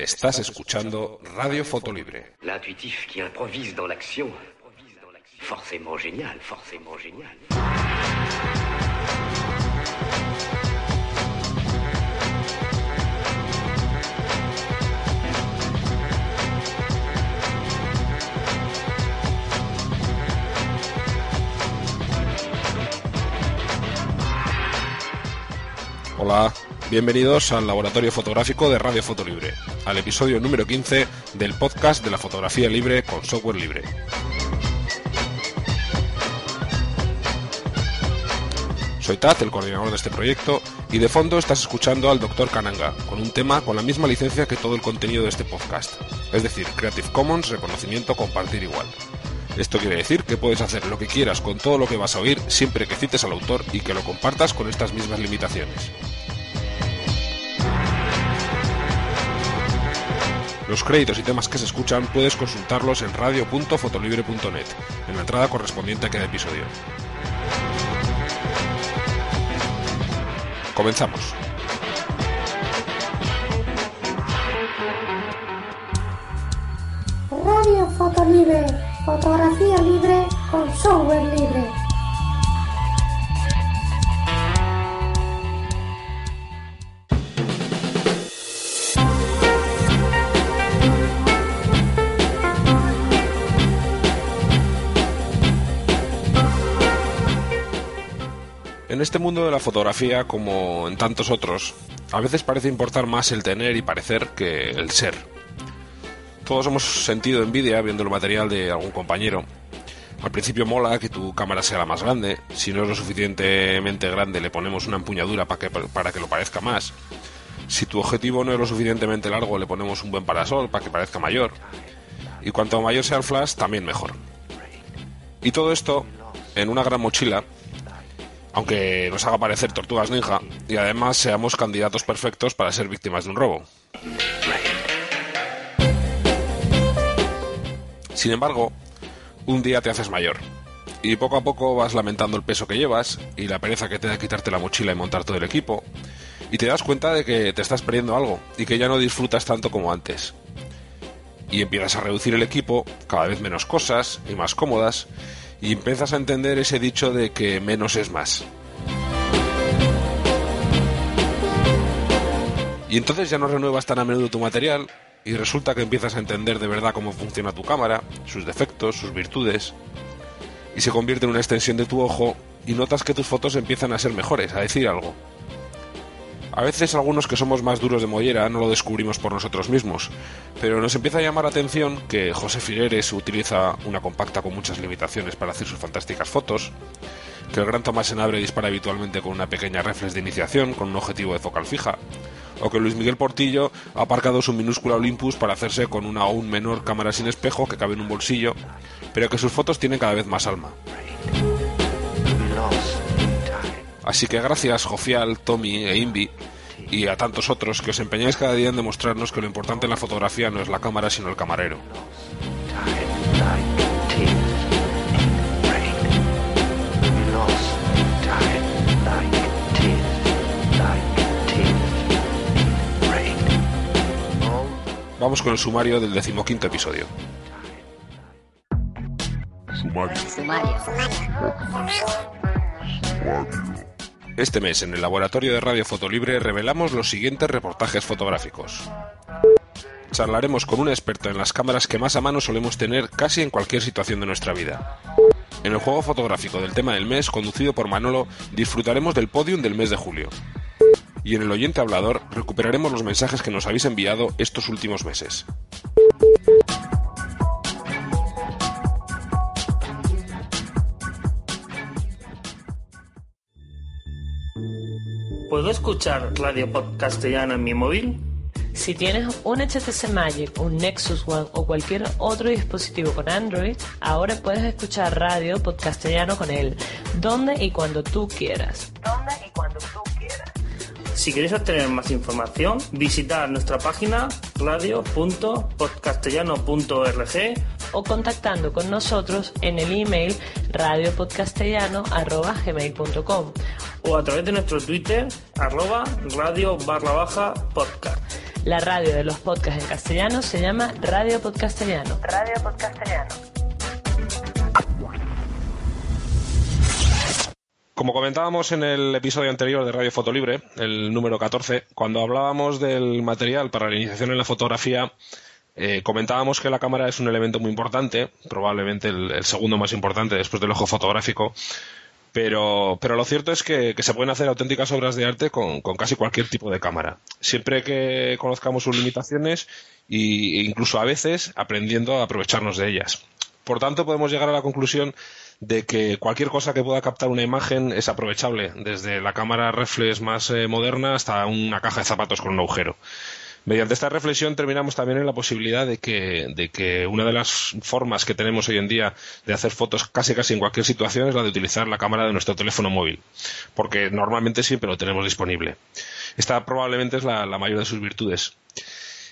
Estás escuchando Radio Fotolibre. L'intuitif qui improvise dans l'action. Forcément génial, forcément génial. Hola, bienvenidos al laboratorio fotográfico de Radio Fotolibre, al episodio número 15 del podcast de la fotografía libre con software libre. Soy Taz, el coordinador de este proyecto, y de fondo estás escuchando al Dr. Kananga, con un tema con la misma licencia que todo el contenido de este podcast, es decir, Creative Commons, reconocimiento, compartir igual. Esto quiere decir que puedes hacer lo que quieras con todo lo que vas a oír siempre que cites al autor y que lo compartas con estas mismas limitaciones. Los créditos y temas que se escuchan puedes consultarlos en radio.fotolibre.net, en la entrada correspondiente a cada episodio. Comenzamos. Radio Foto Libre, fotografía libre con software libre. En este mundo de la fotografía, como en tantos otros, a veces parece importar más el tener y parecer que el ser. Todos hemos sentido envidia viendo el material de algún compañero. Al principio mola que tu cámara sea la más grande, si no es lo suficientemente grande le ponemos una empuñadura para que, para que lo parezca más. Si tu objetivo no es lo suficientemente largo le ponemos un buen parasol para que parezca mayor. Y cuanto mayor sea el flash, también mejor. Y todo esto en una gran mochila aunque nos haga parecer tortugas ninja y además seamos candidatos perfectos para ser víctimas de un robo. Sin embargo, un día te haces mayor y poco a poco vas lamentando el peso que llevas y la pereza que te da quitarte la mochila y montar todo el equipo y te das cuenta de que te estás perdiendo algo y que ya no disfrutas tanto como antes. Y empiezas a reducir el equipo, cada vez menos cosas y más cómodas, y empiezas a entender ese dicho de que menos es más. Y entonces ya no renuevas tan a menudo tu material y resulta que empiezas a entender de verdad cómo funciona tu cámara, sus defectos, sus virtudes, y se convierte en una extensión de tu ojo y notas que tus fotos empiezan a ser mejores, a decir algo. A veces algunos que somos más duros de mollera no lo descubrimos por nosotros mismos, pero nos empieza a llamar la atención que José Figueres utiliza una compacta con muchas limitaciones para hacer sus fantásticas fotos, que el gran Tomás Senabre dispara habitualmente con una pequeña reflex de iniciación con un objetivo de focal fija, o que Luis Miguel Portillo ha aparcado su minúscula Olympus para hacerse con una aún menor cámara sin espejo que cabe en un bolsillo, pero que sus fotos tienen cada vez más alma. Así que gracias Jofial, Tommy e Invi y a tantos otros que os empeñáis cada día en demostrarnos que lo importante en la fotografía no es la cámara sino el camarero. Vamos con el sumario del decimoquinto episodio. Este mes en el laboratorio de Radio Fotolibre revelamos los siguientes reportajes fotográficos. Charlaremos con un experto en las cámaras que más a mano solemos tener casi en cualquier situación de nuestra vida. En el juego fotográfico del tema del mes, conducido por Manolo, disfrutaremos del podium del mes de julio. Y en el oyente hablador recuperaremos los mensajes que nos habéis enviado estos últimos meses. ¿Puedo escuchar Radio Podcastellano en mi móvil? Si tienes un HTC Magic, un Nexus One o cualquier otro dispositivo con Android, ahora puedes escuchar radio podcastellano con él, donde y cuando tú quieras. Donde y cuando tú quieras. Si queréis obtener más información, visitar nuestra página radio.podcastellano.org o contactando con nosotros en el email radiopodcastellano.gmail.com o a través de nuestro Twitter, arroba radio barra baja podcast. La radio de los podcasts en castellano se llama Radio Podcastellano. Radio Podcastellano. Como comentábamos en el episodio anterior de Radio Fotolibre, el número 14, cuando hablábamos del material para la iniciación en la fotografía, eh, comentábamos que la cámara es un elemento muy importante, probablemente el, segundo más importante después del ojo fotográfico, pero, pero lo cierto es que, se pueden hacer auténticas obras de arte con, casi cualquier tipo de cámara, siempre que conozcamos sus limitaciones e incluso a veces aprendiendo a aprovecharnos de ellas. Por tanto, podemos llegar a la conclusión de que cualquier cosa que pueda captar una imagen es aprovechable, desde la cámara reflex más eh, moderna hasta una caja de zapatos con un agujero. Mediante esta reflexión terminamos también en la posibilidad de que, de que una de las formas que tenemos hoy en día de hacer fotos casi casi en cualquier situación es la de utilizar la cámara de nuestro teléfono móvil, porque normalmente siempre lo tenemos disponible. Esta probablemente es la mayor de sus virtudes.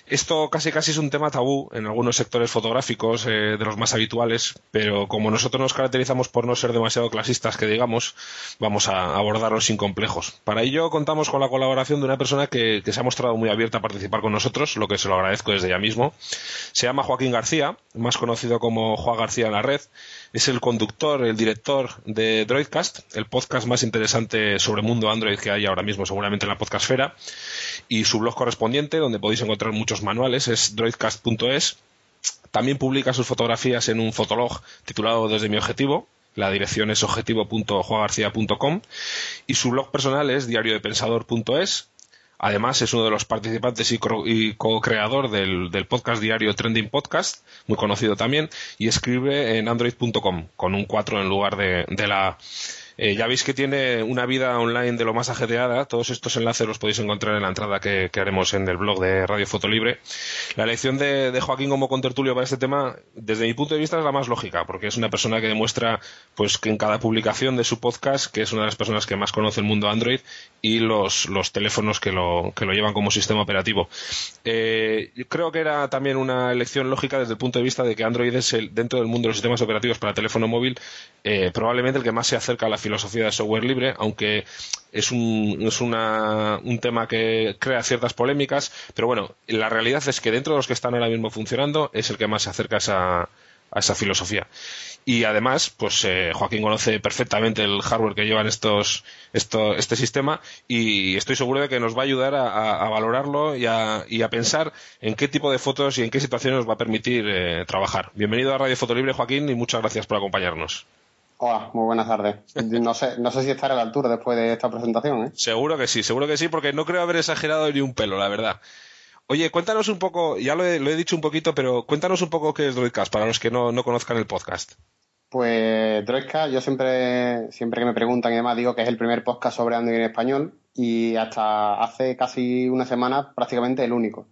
Esto casi casi es un tema tabú en algunos sectores fotográficos eh, de los más habituales, pero como nosotros nos caracterizamos por no ser demasiado clasistas, que digamos, vamos a abordarlo sin complejos. Para ello contamos con la colaboración de una persona que, se ha mostrado muy abierta a participar con nosotros, lo que se lo agradezco desde ya mismo. Se llama Joaquín García, más conocido como Juan García en la red. Es el conductor, el director de Droidcast, el podcast más interesante sobre el mundo Android que hay ahora mismo seguramente en la podcastfera, y su blog correspondiente, donde podéis encontrar muchos manuales es droidcast.es. También publica sus fotografías en un fotolog titulado Desde mi objetivo. La dirección es objetivo.juagarcía.com y su blog personal es diariodepensador.es. Además, es uno de los participantes y co-creador del, podcast diario Trending Podcast, muy conocido también, y escribe en android.com, con un 4 en lugar de la eh, ya veis que tiene una vida online de lo más ajetreada. Todos estos enlaces los podéis encontrar en la entrada que, haremos en el blog de Radio Fotolibre. La elección de, Joaquín como contertulio para este tema, desde mi punto de vista, es la más lógica, porque es una persona que demuestra pues que en cada publicación de su podcast, que es una de las personas que más conoce el mundo Android y los, teléfonos que lo, que lo llevan como sistema operativo. Eh, yo creo que era también una elección lógica desde el punto de vista de que Android es el, dentro del mundo de los sistemas operativos para teléfono móvil eh, probablemente el que más se acerca a la filosofía de software libre, aunque es, un, es una, un tema que crea ciertas polémicas, pero bueno, la realidad es que dentro de los que están ahora mismo funcionando es el que más se acerca a esa, a esa filosofía. Y además, pues eh, Joaquín conoce perfectamente el hardware que llevan estos, esto, este sistema y estoy seguro de que nos va a ayudar a, valorarlo y a, y a, pensar en qué tipo de fotos y en qué situaciones nos va a permitir eh, trabajar. Bienvenido a Radio Fotolibre, Joaquín, y muchas gracias por acompañarnos. Hola, muy buenas tardes. No sé, no sé si estaré a la altura después de esta presentación. ¿eh? Seguro que sí, seguro que sí, porque no creo haber exagerado ni un pelo, la verdad. Oye, cuéntanos un poco, ya lo he, dicho un poquito, pero cuéntanos un poco qué es Droidcast para los que no, conozcan el podcast. Pues Droidcast, yo siempre, siempre que me preguntan y demás digo que es el primer podcast sobre Android en español y hasta hace casi una semana prácticamente el único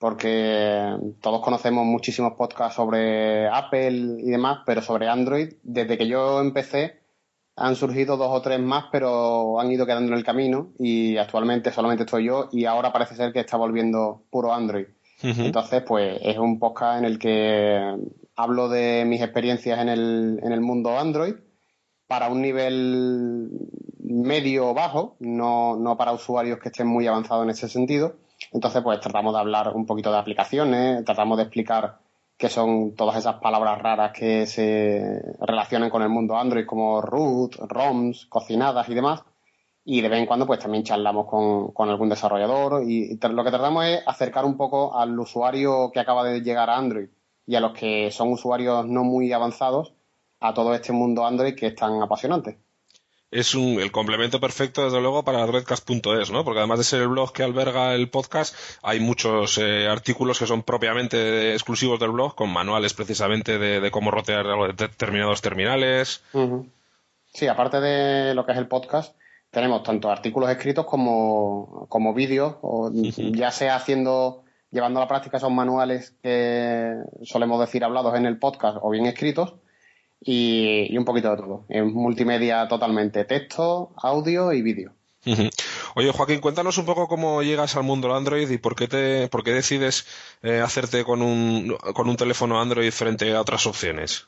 porque todos conocemos muchísimos podcasts sobre Apple y demás, pero sobre Android, desde que yo empecé, han surgido dos o tres más, pero han ido quedando en el camino y actualmente solamente estoy yo y ahora parece ser que está volviendo puro Android. Entonces, pues es un podcast en el que hablo de mis experiencias en el, en el mundo Android para un nivel medio o bajo, no, no para usuarios que estén muy avanzados en ese sentido entonces, pues tratamos de hablar un poquito de aplicaciones, tratamos de explicar qué son todas esas palabras raras que se relacionan con el mundo Android, como root, ROMs, cocinadas y demás. Y de vez en cuando, pues también charlamos con, algún desarrollador. Y lo que tratamos es acercar un poco al usuario que acaba de llegar a Android y a los que son usuarios no muy avanzados a todo este mundo Android que es tan apasionante es un, el complemento perfecto, desde luego, para redcast.es, ¿no? Porque además de ser el blog que alberga el podcast, hay muchos eh, artículos que son propiamente exclusivos del blog, con manuales precisamente de, cómo rotear determinados terminales. Sí, aparte de lo que es el podcast, tenemos tanto artículos escritos como, como vídeos, o ya sea haciendo, llevando a la práctica esos manuales que solemos decir hablados en el podcast o bien escritos y, un poquito de todo. En multimedia totalmente, texto, audio y vídeo. Oye, Joaquín, cuéntanos un poco cómo llegas al mundo Android y por qué, te, por qué decides eh, hacerte con un, con un teléfono Android frente a otras opciones.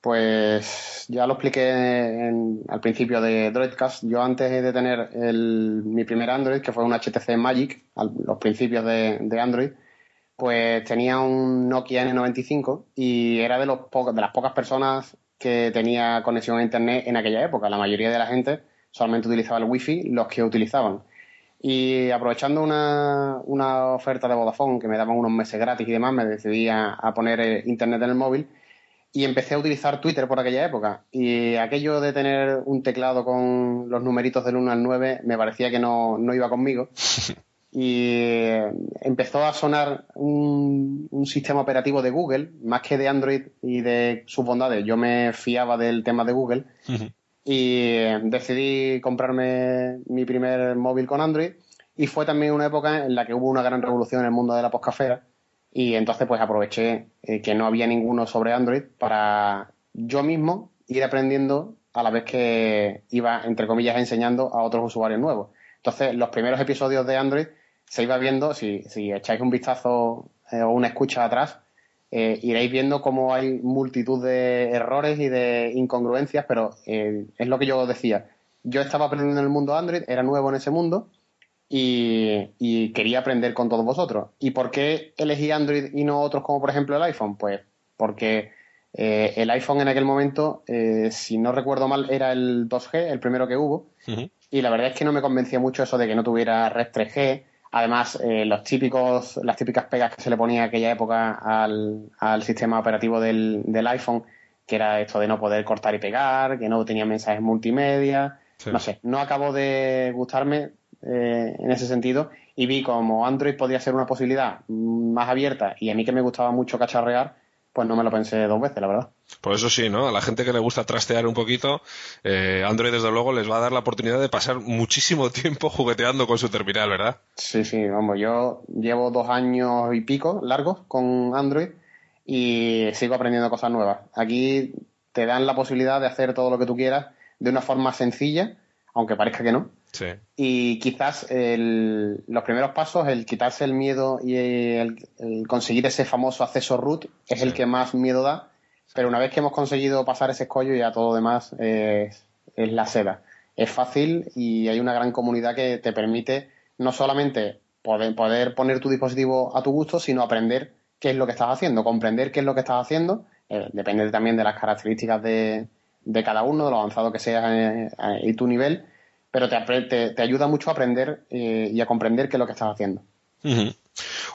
Pues ya lo expliqué en- al principio de Droidcast. Yo antes de tener el- mi primer Android, que fue un HTC Magic, a los principios de, de Android, pues tenía un Nokia N95 y era de, los de las pocas personas que tenía conexión a Internet en aquella época. La mayoría de la gente solamente utilizaba el Wi-Fi, los que utilizaban. Y aprovechando una, una oferta de Vodafone que me daban unos meses gratis y demás, me decidí a, poner Internet en el móvil y empecé a utilizar Twitter por aquella época. Y aquello de tener un teclado con los numeritos del 1 al 9 me parecía que no, no iba conmigo. Y eh, empezó a sonar un, un sistema operativo de Google, más que de Android y de sus bondades. Yo me fiaba del tema de Google y eh, decidí comprarme mi primer móvil con Android y fue también una época en la que hubo una gran revolución en el mundo de la poscafera y entonces pues aproveché eh, que no había ninguno sobre Android para yo mismo ir aprendiendo a la vez que iba, entre comillas, enseñando a otros usuarios nuevos. Entonces los primeros episodios de Android se iba viendo, si, si echáis un vistazo eh, o una escucha atrás, eh, iréis viendo cómo hay multitud de errores y de incongruencias, pero eh, es lo que yo decía. Yo estaba aprendiendo en el mundo Android, era nuevo en ese mundo y, y quería aprender con todos vosotros. ¿Y por qué elegí Android y no otros como por ejemplo el iPhone? Pues porque eh, el iPhone en aquel momento, si no recuerdo mal, era el 2G, el primero que hubo, y la verdad es que no me convencía mucho eso de que no tuviera red 3G. Además, eh, los típicos, las típicas pegas que se le ponía en aquella época al, al sistema operativo del, del iPhone, que era esto de no poder cortar y pegar, que no tenía mensajes multimedia, Sí. no sé, no acabó de gustarme eh, en ese sentido y vi como Android podía ser una posibilidad mm, más abierta y a mí que me gustaba mucho cacharrear, pues no me lo pensé dos veces, la verdad. Por eso sí, ¿no? A la gente que le gusta trastear un poquito, eh, Android desde luego les va a dar la oportunidad de pasar muchísimo tiempo jugueteando con su terminal, ¿verdad? Sí, sí, vamos, yo llevo dos años y pico largos con Android y sigo aprendiendo cosas nuevas. Aquí te dan la posibilidad de hacer todo lo que tú quieras de una forma sencilla, aunque parezca que no. Sí. Y quizás el- los primeros pasos, el quitarse el miedo y el, el conseguir ese famoso acceso root, es el que más miedo da. Pero una vez que hemos conseguido pasar ese escollo, ya todo lo demás es, es la seda. Es fácil y hay una gran comunidad que te permite no solamente poder, poner tu dispositivo a tu gusto, sino aprender qué es lo que estás haciendo, comprender qué es lo que estás haciendo. Eh, depende también de las características de, de cada uno, de lo avanzado que sea eh, eh, y tu nivel pero te, te, te ayuda mucho a aprender eh, y a comprender qué es lo que estás haciendo.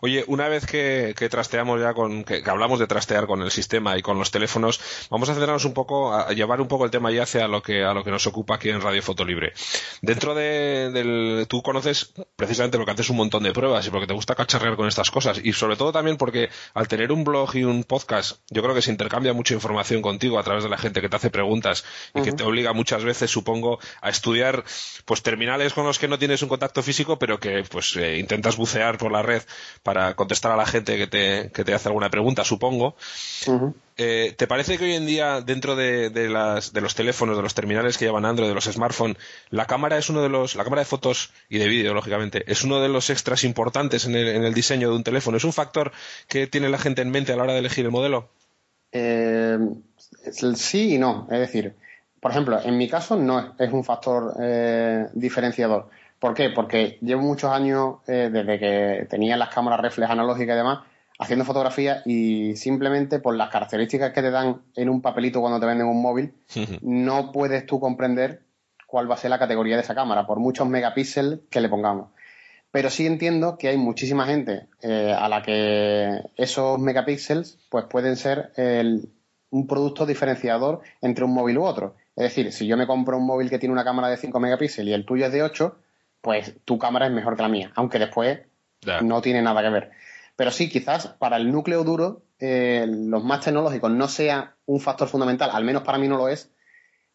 Oye, una vez que, que trasteamos ya con, que, que hablamos de trastear con el sistema y con los teléfonos, vamos a centrarnos un poco, a, llevar un poco el tema ya hacia lo que, a lo que nos ocupa aquí en Radio Fotolibre. Dentro de, del, tú conoces precisamente porque haces un montón de pruebas y porque te gusta cacharrear con estas cosas y sobre todo también porque al tener un blog y un podcast, yo creo que se intercambia mucha información contigo a través de la gente que te hace preguntas y que te obliga muchas veces, supongo, a estudiar pues terminales con los que no tienes un contacto físico, pero que pues eh, intentas bucear por la red para contestar a la gente que te, que te hace alguna pregunta, supongo. Eh, ¿Te parece que hoy en día, dentro de, de las, de los teléfonos, de los terminales que llevan Android, de los smartphones, la cámara es uno de los, la cámara de fotos y de vídeo, lógicamente, es uno de los extras importantes en el, en el diseño de un teléfono? ¿Es un factor que tiene la gente en mente a la hora de elegir el modelo? Eh, sí y no. Es decir, por ejemplo, en mi caso no es, es un factor eh, diferenciador. ¿Por qué? Porque llevo muchos años, eh, desde que tenía las cámaras reflex analógicas y demás, haciendo fotografías y simplemente por las características que te dan en un papelito cuando te venden un móvil, no puedes tú comprender cuál va a ser la categoría de esa cámara, por muchos megapíxeles que le pongamos. Pero sí entiendo que hay muchísima gente eh, a la que esos megapíxeles pues pueden ser el- un producto diferenciador entre un móvil u otro. Es decir, si yo me compro un móvil que tiene una cámara de 5 megapíxeles y el tuyo es de 8, pues tu cámara es mejor que la mía, aunque después no tiene nada que ver. Pero sí, quizás para el núcleo duro, eh, los más tecnológicos no sea un factor fundamental, al menos para mí no lo es,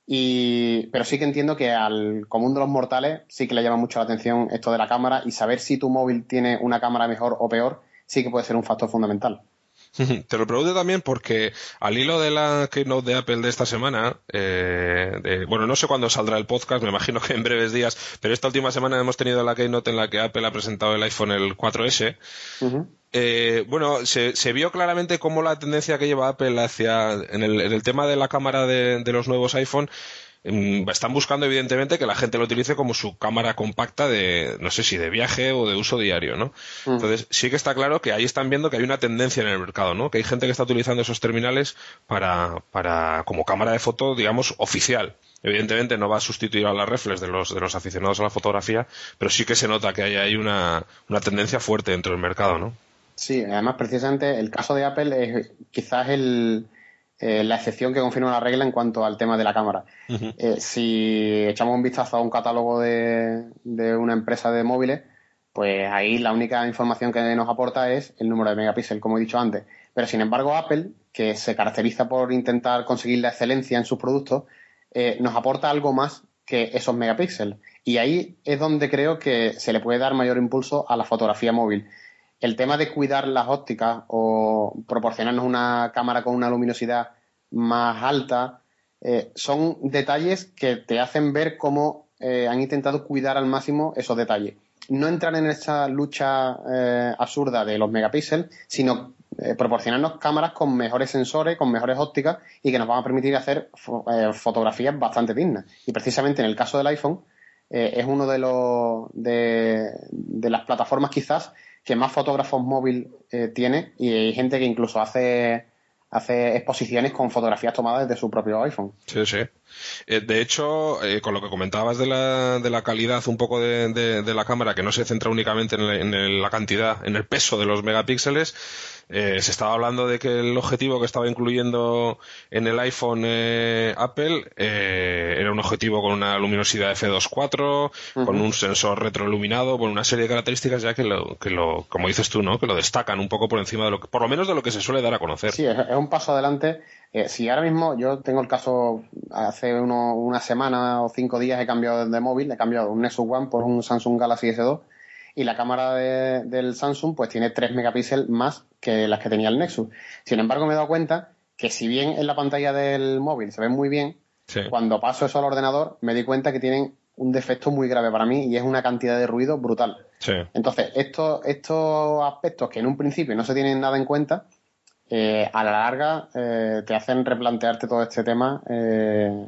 y, pero sí que entiendo que al común de los mortales sí que le llama mucho la atención esto de la cámara y saber si tu móvil tiene una cámara mejor o peor sí que puede ser un factor fundamental. Te lo pregunto también porque al hilo de la keynote de Apple de esta semana, eh, bueno, no sé cuándo saldrá el podcast, me imagino que en breves días, pero esta última semana hemos tenido la keynote en la que Apple ha presentado el iPhone el 4S. Eh, bueno, se, vio claramente cómo la tendencia que lleva Apple hacia en el, tema de la cámara de, de los nuevos iPhone están buscando evidentemente que la gente lo utilice como su cámara compacta de no sé si de viaje o de uso diario no mm. entonces sí que está claro que ahí están viendo que hay una tendencia en el mercado no que hay gente que está utilizando esos terminales para para como cámara de foto digamos oficial. Evidentemente no va a sustituir a las reflex de los de los aficionados a la fotografía pero sí que se nota que hay ahí una, una tendencia fuerte dentro del mercado no sí además precisamente el caso de Apple es quizás el eh, la excepción que confirma la regla en cuanto al tema de la cámara. Eh, si echamos un vistazo a un catálogo de, una empresa de móviles, pues ahí la única información que nos aporta es el número de megapíxeles, como he dicho antes. Pero sin embargo, Apple, que se caracteriza por intentar conseguir la excelencia en sus productos, eh, nos aporta algo más que esos megapíxeles. Y ahí es donde creo que se le puede dar mayor impulso a la fotografía móvil el tema de cuidar las ópticas o proporcionarnos una cámara con una luminosidad más alta, eh, son detalles que te hacen ver cómo eh, han intentado cuidar al máximo esos detalles. No entrar en esa lucha eh, absurda de los megapíxeles, sino proporcionarnos cámaras con mejores sensores, con mejores ópticas y que nos van a permitir hacer fotografías bastante dignas. Y precisamente en el caso del iPhone es uno de los de las plataformas quizás que más fotógrafos móvil eh, tiene y hay gente que incluso hace hace exposiciones con fotografías tomadas desde su propio iPhone. Sí, sí. Eh, de hecho, eh, con lo que comentabas de la, de la calidad un poco de, la cámara, que no se centra únicamente en la cantidad, en el peso de los megapíxeles, eh, se estaba hablando de que el objetivo que estaba incluyendo en el iPhone eh, Apple eh, era un objetivo con una luminosidad f2.4, con un sensor retroiluminado, con una serie de características ya que lo, que lo, como dices tú, ¿no? Que lo destacan un poco por encima de lo que, por lo menos de lo que se suele dar a conocer. Sí, es, un paso adelante. si ahora mismo yo tengo el caso, hace una semana o cinco días he cambiado de móvil, he cambiado un Nexus One por un Samsung Galaxy S2 y la cámara del Samsung pues tiene 3 megapíxeles más que las que tenía el Nexus. Sin embargo, me he dado cuenta que si bien en la pantalla del móvil se ve muy bien, cuando paso eso al ordenador me di cuenta que tienen un defecto muy grave para mí y es una cantidad de ruido brutal. Entonces, estos, estos aspectos que en un principio no se tienen nada en cuenta, eh, a la larga eh, te hacen replantearte todo este tema eh,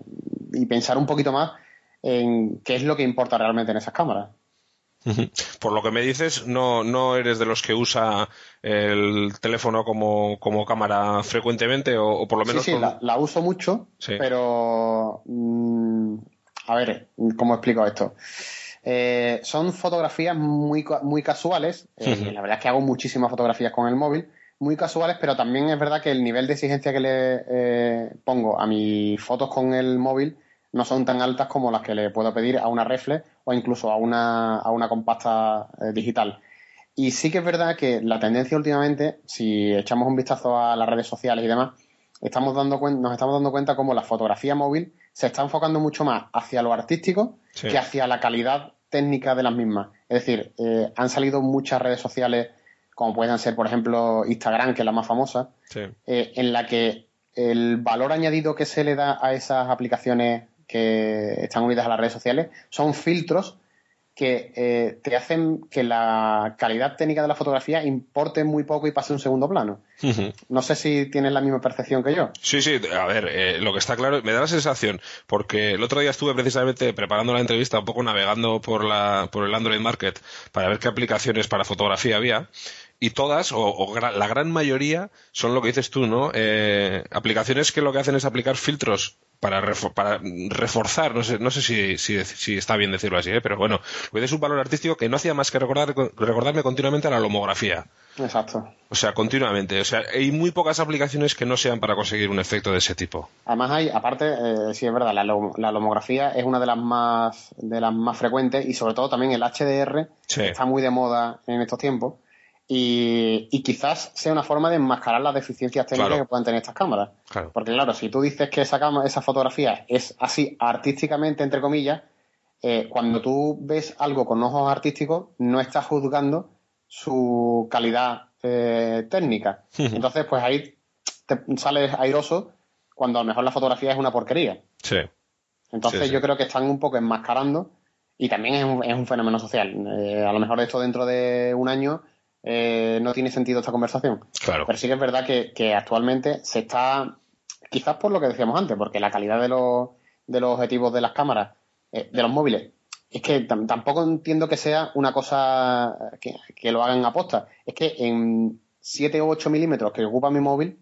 y pensar un poquito más en qué es lo que importa realmente en esas cámaras. Por lo que me dices, no, no eres de los que usa el teléfono como, cámara frecuentemente o, por lo menos. Sí, sí, la, uso mucho, pero. Mm, a ver, ¿cómo explico esto? Eh, son fotografías muy, muy casuales. Eh, la verdad es que hago muchísimas fotografías con el móvil, muy casuales, pero también es verdad que el nivel de exigencia que le eh, pongo a mis fotos con el móvil no son tan altas como las que le puedo pedir a una reflex o incluso a una, a una compacta eh, digital. Y sí que es verdad que la tendencia últimamente, si echamos un vistazo a las redes sociales y demás, estamos dando nos estamos dando cuenta como la fotografía móvil se está enfocando mucho más hacia lo artístico que hacia la calidad técnica de las mismas. Es decir, eh, han salido muchas redes sociales, como pueden ser, por ejemplo, Instagram, que es la más famosa, eh, en la que el valor añadido que se le da a esas aplicaciones que están unidas a las redes sociales, son filtros que eh, te hacen que la calidad técnica de la fotografía importe muy poco y pase un segundo plano. No sé si tienes la misma percepción que yo. Sí, sí, a ver, eh, lo que está claro, me da la sensación, porque el otro día estuve precisamente preparando la entrevista, un poco navegando por, la, por el Android Market para ver qué aplicaciones para fotografía había y todas, o, la gran mayoría, son lo que dices tú, ¿no? Eh, aplicaciones que lo que hacen es aplicar filtros para, para reforzar, no sé, no sé si, si, está bien decirlo así, ¿eh? pero bueno, es un valor artístico que no hacía más que recordar, recordarme continuamente a la homografía. Exacto. O sea, continuamente. O sea, hay muy pocas aplicaciones que no sean para conseguir un efecto de ese tipo. Además hay, aparte, eh, sí es verdad, la, la lomografía es una de las más de las más frecuentes y sobre todo también el HDR está muy de moda en estos tiempos y, quizás sea una forma de enmascarar las deficiencias técnicas que puedan tener estas cámaras. Porque claro, si tú dices que esa, esa fotografía es así artísticamente, entre comillas, eh, cuando tú ves algo con ojos artísticos, no estás juzgando su calidad eh, técnicas. Entonces, pues ahí te sales airoso cuando a lo mejor la fotografía es una porquería. Sí. Entonces Sí, sí. yo creo que están un poco enmascarando y también es un, es un fenómeno social. Eh, a lo mejor esto dentro de un año eh, no tiene sentido esta conversación. Claro. Pero sí que es verdad que, que actualmente se está, quizás por lo que decíamos antes, porque la calidad de los, de los objetivos de las cámaras, eh, de los móviles, es que tam- tampoco entiendo que sea una cosa que, que lo hagan aposta. Es que en 7 o 8 milímetros que ocupa mi móvil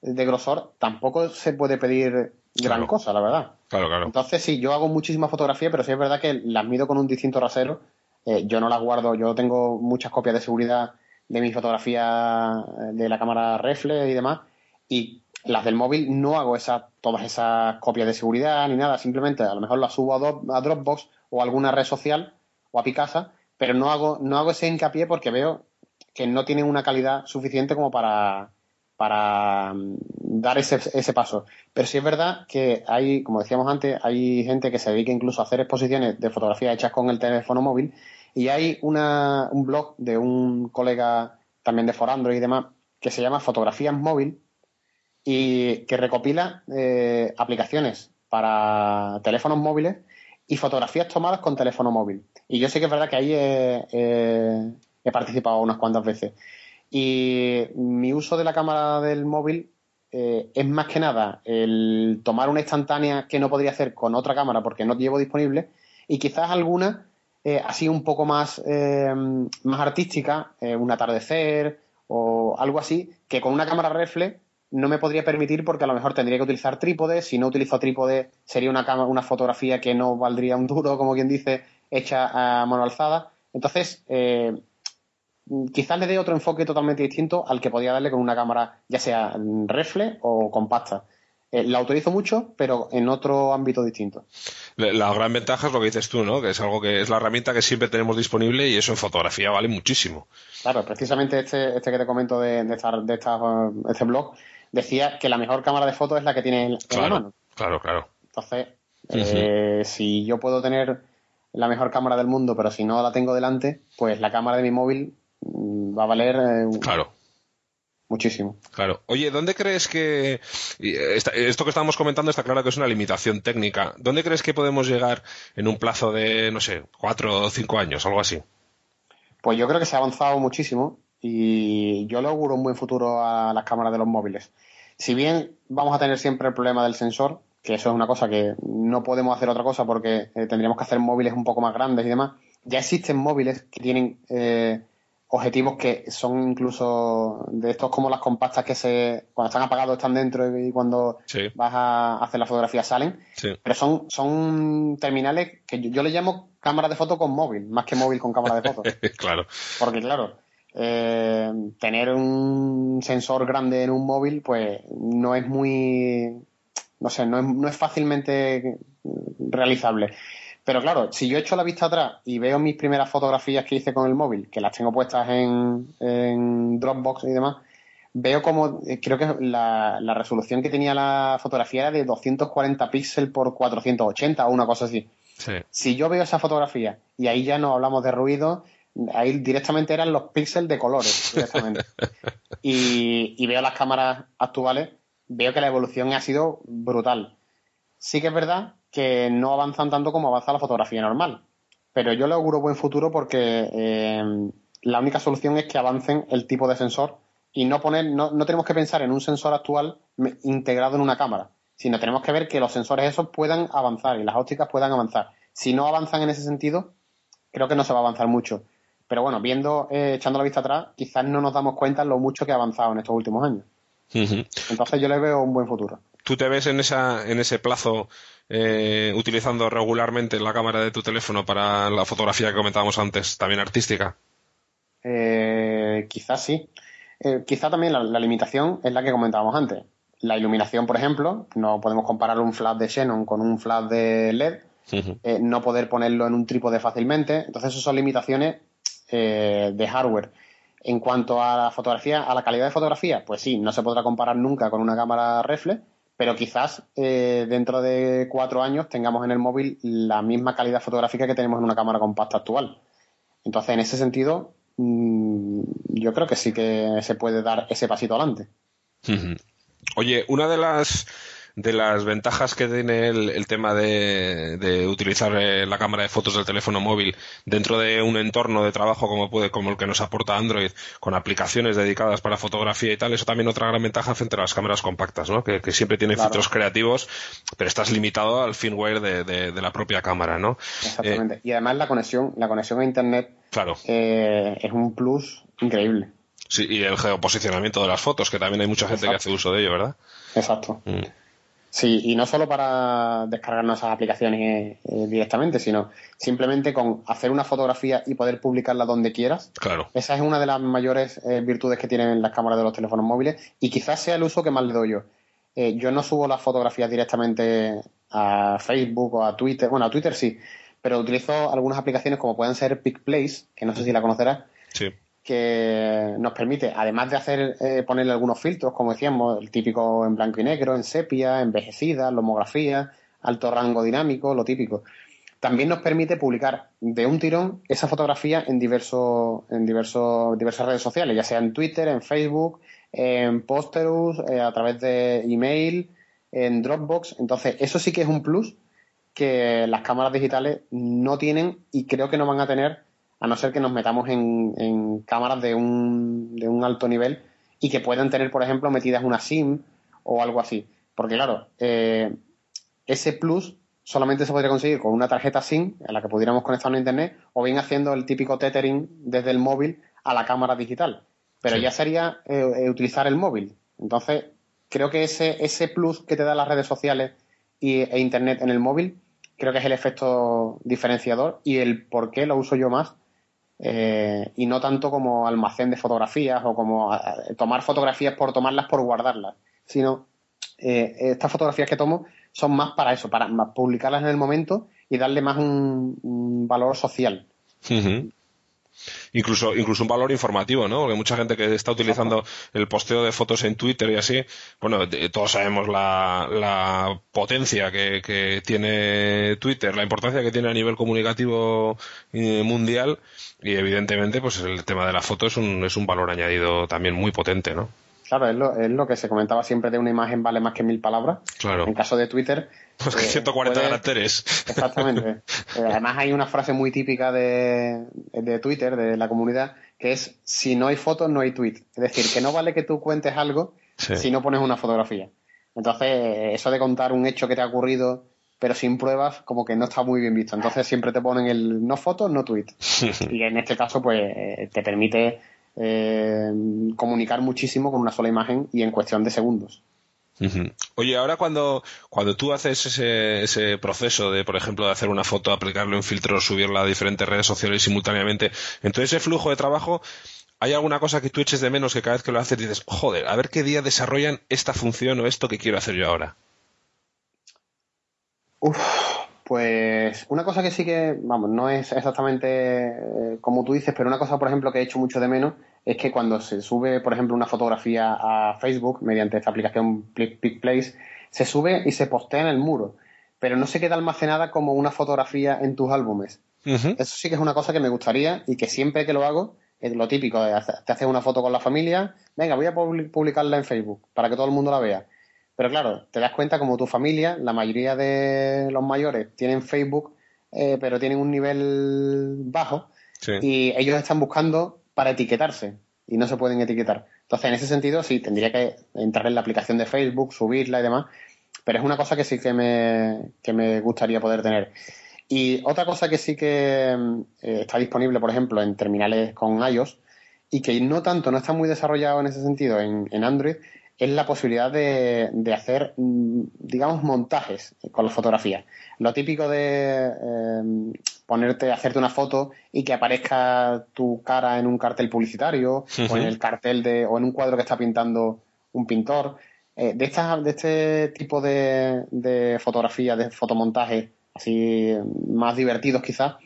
de grosor, tampoco se puede pedir gran Claro. cosa, la verdad. Claro, claro. Entonces, sí, yo hago muchísimas fotografías, pero sí es verdad que las mido con un distinto rasero. Eh, yo no las guardo, yo tengo muchas copias de seguridad de mis fotografías eh, de la cámara reflex y demás. Y las del móvil no hago esas, todas esas copias de seguridad ni nada. Simplemente a lo mejor las subo a, Dro- a Dropbox o a alguna red social o a Picasa, pero no hago, no hago ese hincapié porque veo que no tienen una calidad suficiente como para, para mm, dar ese, ese paso. Pero sí es verdad que hay, como decíamos antes, hay gente que se dedica incluso a hacer exposiciones de fotografías hechas con el teléfono móvil y hay una, un blog de un colega también de Forandro y demás que se llama Fotografías Móvil y que recopila eh, aplicaciones para teléfonos móviles y fotografías tomadas con teléfono móvil. Y yo sé que es verdad que ahí he participado unas cuantas veces. Y mi uso de la cámara del móvil eh, es más que nada el tomar una instantánea que no podría hacer con otra cámara porque no llevo disponible y quizás alguna eh, así un poco más, eh, más artística, eh, un atardecer o algo así, que con una cámara reflex no me podría permitir porque a lo mejor tendría que utilizar trípode. Si no utilizo trípode, sería una, cama- una fotografía que no valdría un duro, como quien dice, hecha a mano alzada. Entonces, eh, quizás le dé otro enfoque totalmente distinto al que podía darle con una cámara, ya sea reflex o compacta. Eh, la utilizo mucho, pero en otro ámbito distinto. La gran ventaja es lo que dices tú, ¿no? Que es algo que es la herramienta que siempre tenemos disponible y eso en fotografía vale muchísimo. Claro, precisamente este, este que te comento de, de, esta, de esta, uh, este blog decía que la mejor cámara de fotos es la que tiene en, la mano. claro, claro. Entonces, eh, si yo puedo tener la mejor cámara del mundo, pero si no la tengo delante, pues la cámara de mi móvil mm, va a valer eh, Claro. muchísimo. Claro. Oye, ¿dónde crees que... eh, esta- esto que estamos comentando está claro que es una limitación técnica. ¿Dónde crees que podemos llegar en un plazo de, no sé, cuatro o cinco años, algo así? Pues yo creo que se ha avanzado muchísimo y yo le auguro un buen futuro a las cámaras de los móviles. Si bien vamos a tener siempre el problema del sensor, que eso es una cosa que no podemos hacer otra cosa porque eh, tendríamos que hacer móviles un poco más grandes y demás, ya existen móviles que tienen eh, objetivos que son incluso de estos como las compactas que se cuando están apagados están dentro y cuando Sí. vas a hacer la fotografía salen Sí. pero son, son terminales que yo, yo le llamo cámara de foto con móvil, más que móvil con cámara de foto. claro. Porque claro, eh, tener un sensor grande en un móvil, pues no es muy, no sé, no es, no es fácilmente realizable. Pero claro, si yo echo la vista atrás y veo mis primeras fotografías que hice con el móvil, que las tengo puestas en, en Dropbox y demás, veo como, eh, creo que la, la resolución que tenía la fotografía era de 240 píxeles por 480 o una cosa así. Sí. Si yo veo esa fotografía y ahí ya no hablamos de ruido, ahí directamente eran los píxeles de colores, directamente. y, y veo las cámaras actuales, veo que la evolución ha sido brutal. Sí que es verdad que no avanzan tanto como avanza la fotografía normal, pero yo le auguro buen futuro porque eh, la única solución es que avancen el tipo de sensor y no poner, no, no tenemos que pensar en un sensor actual integrado en una cámara, sino tenemos que ver que los sensores esos puedan avanzar y las ópticas puedan avanzar. Si no avanzan en ese sentido, creo que no se va a avanzar mucho. Pero bueno, viendo, eh, echando la vista atrás, quizás no nos damos cuenta lo mucho que ha avanzado en estos últimos años. Entonces yo le veo un buen futuro. ¿Tú te ves en, esa, en ese plazo eh, utilizando regularmente la cámara de tu teléfono para la fotografía que comentábamos antes, también artística? Eh, quizás sí. Eh, quizá también la, la limitación es la que comentábamos antes. La iluminación, por ejemplo, no podemos comparar un flash de Xenon con un flash de LED, eh, no poder ponerlo en un trípode fácilmente. Entonces, esas son limitaciones eh, de hardware. En cuanto a la fotografía, a la calidad de fotografía, pues sí, no se podrá comparar nunca con una cámara reflex, pero quizás eh, dentro de cuatro años tengamos en el móvil la misma calidad fotográfica que tenemos en una cámara compacta actual. Entonces, en ese sentido, mm, yo creo que sí que se puede dar ese pasito adelante. Oye, una de las de las ventajas que tiene el, el tema de, de utilizar eh, la cámara de fotos del teléfono móvil dentro de un entorno de trabajo como puede como el que nos aporta Android con aplicaciones dedicadas para fotografía y tal eso también otra gran ventaja frente a las cámaras compactas ¿no? que, que siempre tienen Claro. filtros creativos pero estás limitado al firmware de, de- de la propia cámara ¿no? Exactamente. y además la conexión, la conexión a internet claro eh, es un plus increíble. sí, y el geoposicionamiento de las fotos que también hay mucha gente que hace uso de ello ¿verdad? Exacto. Mm. Sí, y no solo para descargarnos esas aplicaciones eh, directamente, sino simplemente con hacer una fotografía y poder publicarla donde quieras. claro Esa es una de las mayores eh, virtudes que tienen las cámaras de los teléfonos móviles y quizás sea el uso que más le doy yo. Eh, yo no subo las fotografías directamente a Facebook o a Twitter, bueno, a Twitter sí, pero utilizo algunas aplicaciones como pueden ser PicPlace, que no sé si la conocerás, sí que nos permite, además de hacer eh, ponerle algunos filtros, como decíamos, el típico en blanco y negro, en sepia, envejecida, lomografía, alto rango dinámico, lo típico. También nos permite publicar de un tirón esa fotografía en diversos, en diversas redes sociales, ya sea en Twitter, en Facebook, en Posterus, eh, a través de email, en Dropbox. Entonces, eso sí que es un plus que las cámaras digitales no tienen y creo que no van a tener a no ser que nos metamos en, en cámaras de un, de un alto nivel y que puedan tener, por ejemplo, metidas una SIM o algo así. Porque claro, eh, ese plus solamente se podría conseguir con una tarjeta SIM a la que pudiéramos conectar a internet o bien haciendo el típico tethering desde el móvil a la cámara digital. Pero Sí. ya sería eh, eh, utilizar el móvil. Entonces, creo que ese, ese plus que te dan las redes sociales y, e internet en el móvil, creo que es el efecto diferenciador y el por qué lo uso yo más. Eh, y no tanto como almacén de fotografías o como tomar fotografías por tomarlas por guardarlas, sino eh, estas fotografías que tomo son más para eso, para publicarlas en el momento y darle más un, valor social. Incluso, incluso un valor informativo, ¿no? Porque mucha gente que está utilizando el posteo de fotos en Twitter y así, bueno, todos sabemos la, la potencia que, que tiene Twitter, la importancia que tiene a nivel comunicativo mundial y evidentemente pues el tema de la foto es un, es un valor añadido también muy potente, ¿no? Claro, es lo, es lo que se comentaba siempre de una imagen vale más que mil palabras. Claro. En caso de Twitter. Pues que eh, 140 puede- caracteres. Exactamente. Eh, además hay una frase muy típica de, de Twitter, de la comunidad, que es si no hay fotos, no hay tweet. Es decir, que no vale que tú cuentes algo Sí. si no pones una fotografía. Entonces, eh, eso de contar un hecho que te ha ocurrido, pero sin pruebas, como que no está muy bien visto. Entonces siempre te ponen el no fotos, no tweet. Y en este caso, pues, eh, te permite eh, comunicar muchísimo con una sola imagen y en cuestión de segundos. Ujú. Oye, ahora cuando, cuando tú haces ese, ese proceso de, por ejemplo, de hacer una foto, aplicarle un filtro, subirla a diferentes redes sociales simultáneamente, en todo ese flujo de trabajo, ¿hay alguna cosa que tú eches de menos que cada vez que lo haces dices, joder, a ver qué día desarrollan esta función o esto que quiero hacer yo ahora? Uf, pues una cosa que sí que, vamos, no es exactamente eh, como tú dices, pero una cosa, por ejemplo, que he hecho mucho de menos es que cuando se sube, por ejemplo, una fotografía a Facebook mediante esta aplicación Pic- PicPlace, se sube y se postea en el muro, pero no se queda almacenada como una fotografía en tus álbumes. Eso sí que es una cosa que me gustaría y que siempre que lo hago, es lo típico, te haces una foto con la familia, venga, voy a publi- publicarla en Facebook para que todo el mundo la vea. Pero claro, te das cuenta como tu familia, la mayoría de los mayores tienen Facebook, eh, pero tienen un nivel bajo Sí. y ellos están buscando para etiquetarse y no se pueden etiquetar. Entonces, en ese sentido, sí, tendría que entrar en la aplicación de Facebook, subirla y demás, pero es una cosa que sí que me, que me gustaría poder tener. Y otra cosa que sí que eh, está disponible, por ejemplo, en terminales con iOS y que no tanto, no está muy desarrollado en ese sentido en, en Android, es la posibilidad de, de hacer, mm, digamos, montajes con la fotografía. Lo típico de eh, ponerte, hacerte una foto y que aparezca tu cara en un cartel publicitario o en el cartel de, o en un cuadro que está pintando un pintor. Eh, de, estas, de este tipo de, de fotografías, de fotomontajes así más divertidos quizás,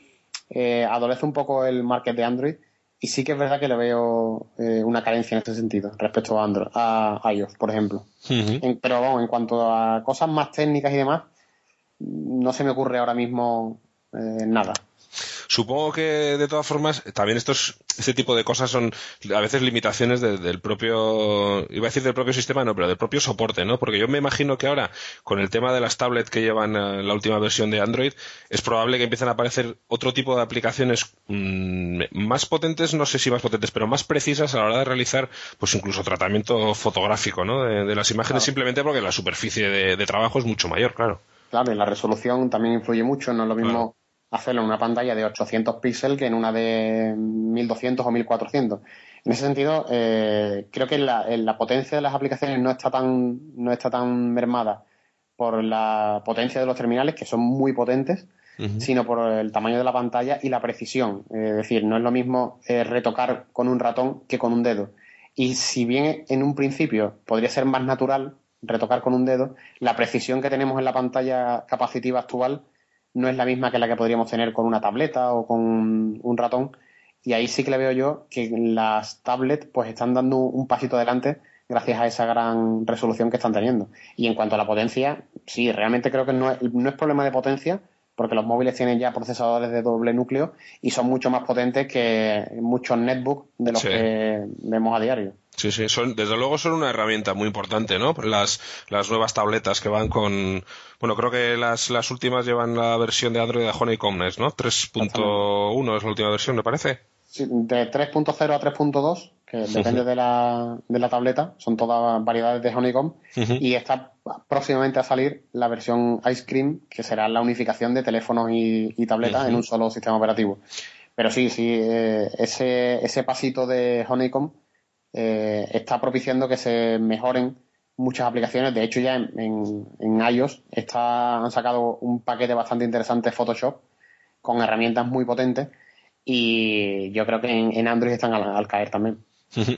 eh, adolece un poco el market de Android y sí que es verdad que le veo eh, una carencia en este sentido respecto a Android, a iOS, por ejemplo. En- pero vamos, en cuanto a cosas más técnicas y demás, no se me ocurre ahora mismo eh, nada. Supongo que de todas formas también estos este tipo de cosas son a veces limitaciones del propio iba a decir del propio sistema no pero del propio soporte no porque yo me imagino que ahora con el tema de las tablets que llevan eh, la última versión de Android es probable que empiecen a aparecer otro tipo de aplicaciones mm, más potentes no sé si más potentes pero más precisas a la hora de realizar pues incluso tratamiento fotográfico ¿no? de, las imágenes simplemente porque la superficie de, trabajo es mucho mayor claro. Claro y la resolución también influye mucho no es lo mismo hacerlo en una pantalla de 800 píxeles que en una de 1200 o 1400. En ese sentido, eh, creo que la, la, potencia de las aplicaciones no está tan no está tan mermada por la potencia de los terminales, que son muy potentes, sino por el tamaño de la pantalla y la precisión. es decir, no es lo mismo eh, retocar con un ratón que con un dedo. Y si bien en un principio podría ser más natural retocar con un dedo, la precisión que tenemos en la pantalla capacitiva actual no es la misma que la que podríamos tener con una tableta o con un ratón. Y ahí sí que le veo yo que las tablets pues están dando un pasito adelante gracias a esa gran resolución que están teniendo. Y en cuanto a la potencia, sí, realmente creo que no es, no es problema de potencia, porque los móviles tienen ya procesadores de doble núcleo y son mucho más potentes que muchos netbooks de los que vemos a diario. Sí, sí, son, desde luego son una herramienta muy importante, ¿no? Las, las nuevas tabletas que van con, bueno, creo que las, las últimas llevan la versión de Android de Honeycomb ¿no? 3.1 es la última versión, me parece. Sí, de 3.0 a 3.2, que depende de la, de la tableta, son todas variedades de Honeycomb, y está próximamente a salir la versión Ice Cream, que será la unificación de teléfonos y, y tabletas en un solo sistema operativo. Pero sí, sí, eh, ese, ese pasito de Honeycomb eh, está propiciando que se mejoren muchas aplicaciones. De hecho, ya en, en, iOS está, han sacado un paquete bastante interesante Photoshop con herramientas muy potentes y yo creo que en, Android están al caer también.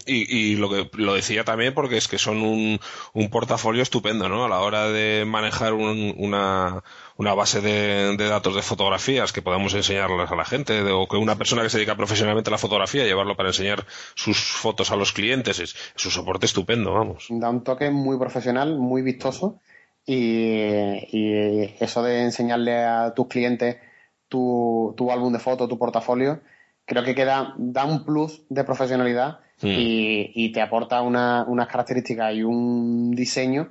Y, y, lo que lo decía también porque es que son un, un portafolio estupendo, ¿no? A la hora de manejar una, una base de, datos de fotografías que podamos enseñarlas a la gente, o que una persona que se dedica profesionalmente a la fotografía, llevarlo para enseñar sus fotos a los clientes, es, es un soporte estupendo, vamos. Da un toque muy profesional, muy vistoso, y, y eso de enseñarle a tus clientes tu, tu álbum de fotos, tu portafolio, creo que queda, da un plus de profesionalidad Hmm. y, te aporta unas características y un diseño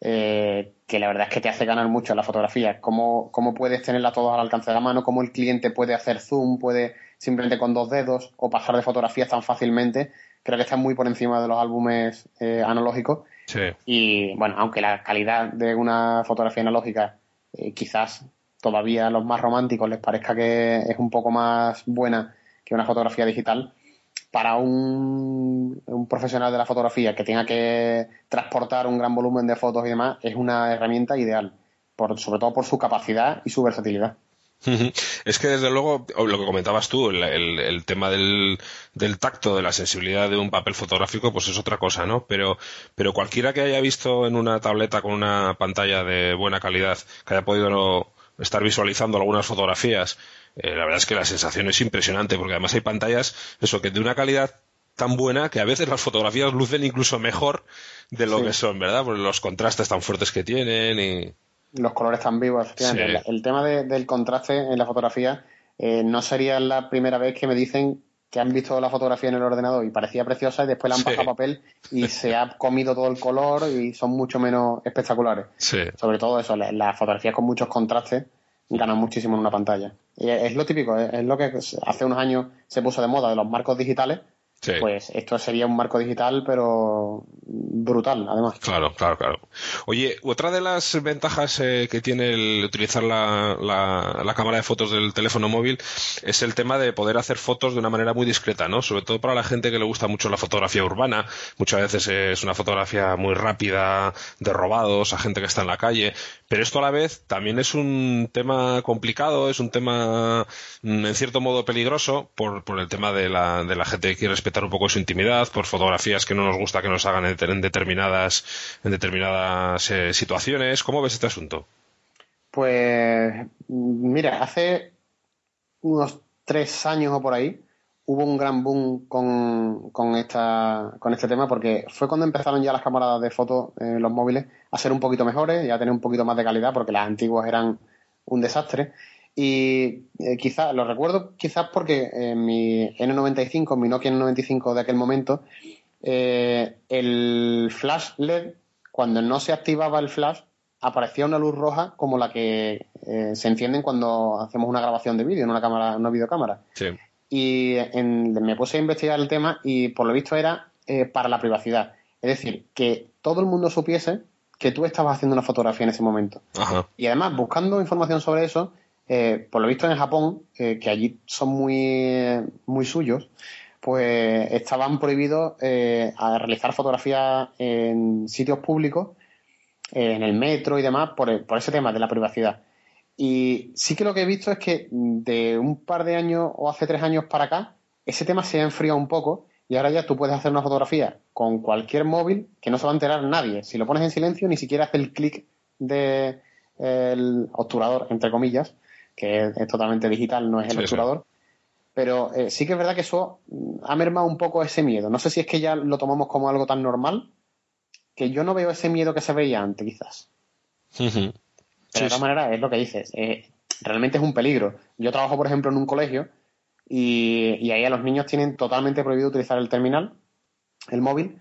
eh, que la verdad es que te hace ganar mucho la fotografía. Cómo, cómo puedes tenerla todos al alcance de la mano, cómo el cliente puede hacer zoom, puede simplemente con dos dedos o pasar de fotografías tan fácilmente. Creo que está muy por encima de los álbumes eh, analógicos. Y bueno, aunque la calidad de una fotografía analógica eh, quizás todavía a los más románticos les parezca que es un poco más buena que una fotografía digital, para un, profesional de la fotografía que tenga que transportar un gran volumen de fotos y demás, es una herramienta ideal, por, sobre todo por su capacidad y su versatilidad. Es que desde luego, lo que comentabas tú, el, tema del, tacto, de la sensibilidad de un papel fotográfico, pues es otra cosa, ¿no? Pero, pero cualquiera que haya visto en una tableta con una pantalla de buena calidad, que haya podido estar visualizando algunas fotografías eh, la verdad es que la sensación es impresionante, porque además hay pantallas, eso, que de una calidad tan buena que a veces las fotografías lucen incluso mejor de lo que son, ¿verdad? Por los contrastes tan fuertes que tienen y... Los colores tan vivos, El, tema del contraste en la fotografía eh, no sería la primera vez que me dicen que han visto la fotografía en el ordenador y parecía preciosa y después la han pasado a papel y se ha comido todo el color y son mucho menos espectaculares. Sobre todo eso, las fotografías con muchos contrastes ganan muchísimo en una pantalla. Y es lo típico, es lo que hace unos años se puso de moda de los marcos digitales, pues esto sería un marco digital, pero brutal, además. Claro, claro, claro. Oye, otra de las ventajas eh, que tiene el utilizar la, la, cámara de fotos del teléfono móvil es el tema de poder hacer fotos de una manera muy discreta, ¿no? Sobre todo para la gente que le gusta mucho la fotografía urbana. Muchas veces es una fotografía muy rápida, de robados, a gente que está en la calle. Pero esto a la vez también es un tema complicado, es un tema mm, en cierto modo peligroso por, por el tema de la, de la gente que quiere respetar un poco su intimidad, por fotografías que no nos gusta que nos hagan en, determinadas, en determinadas eh, situaciones. ¿Cómo ves este asunto? Pues mira, hace unos tres años o por ahí hubo un gran boom con, con, esta, con este tema porque fue cuando empezaron ya las cámaras de fotos en los móviles a ser un poquito mejores y a tener un poquito más de calidad porque las antiguas eran un desastre Y eh, quizás, lo recuerdo quizás porque en mi N95, mi Nokia N95 de aquel momento, eh, el flash LED, cuando no se activaba el flash, aparecía una luz roja como la que eh, se encienden cuando hacemos una grabación de vídeo en una cámara, una videocámara. Sí. Y en- me puse a investigar el tema y por lo visto era eh, para la privacidad. Es decir, que todo el mundo supiese que tú estabas haciendo una fotografía en ese momento. Ajá. Y además, buscando información sobre eso, eh, por lo visto en Japón, eh, que allí son muy, muy suyos, pues estaban prohibidos eh, a realizar fotografías en sitios públicos, en el metro y demás, por, por ese tema de la privacidad. Y sí que lo que he visto es que de un par de años o hace tres años para acá, ese tema se ha enfriado un poco y ahora ya tú puedes hacer una fotografía con cualquier móvil que no se va a enterar nadie. Si lo pones en silencio, ni siquiera hace el clic del obturador, entre comillas, que es, es totalmente digital, no es el Sí, sí. obturador. Pero eh, sí que es verdad que eso mm, ha mermado un poco ese miedo. No sé si es que ya lo tomamos como algo tan normal que yo no veo ese miedo que se veía antes, quizás. Pero de todas maneras, es lo que dices. eh, realmente es un peligro. Yo trabajo, por ejemplo, en un colegio y, y ahí a los niños tienen totalmente prohibido utilizar el terminal, el móvil,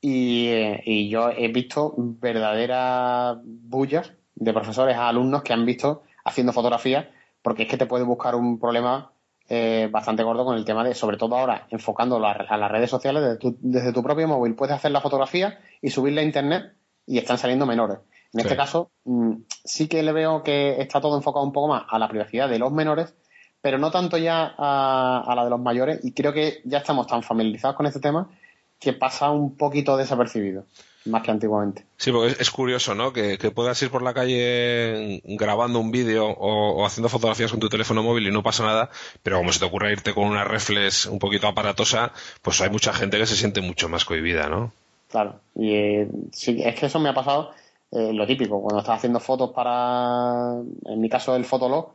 y, eh, y yo he visto verdaderas bullas de profesores a alumnos que han visto haciendo fotografías, porque es que te puede buscar un problema eh, bastante gordo con el tema de, sobre todo ahora, enfocándolo a, a las redes sociales, desde tu, desde tu propio móvil puedes hacer la fotografía y subirla a internet y están saliendo menores. En Sí. este caso, mm, sí que le veo que está todo enfocado un poco más a la privacidad de los menores, pero no tanto ya a, a la de los mayores, y creo que ya estamos tan familiarizados con este tema que pasa un poquito desapercibido, más que antiguamente. Sí, porque es, es curioso, ¿no? Que, que puedas ir por la calle grabando un vídeo o, o haciendo fotografías con tu teléfono móvil y no pasa nada, pero como se te ocurra irte con una reflex un poquito aparatosa, pues hay mucha gente que se siente mucho más cohibida, ¿no? Claro, y eh, sí, es que eso me ha pasado eh, lo típico, cuando estás haciendo fotos para, en mi caso, el Fotolog,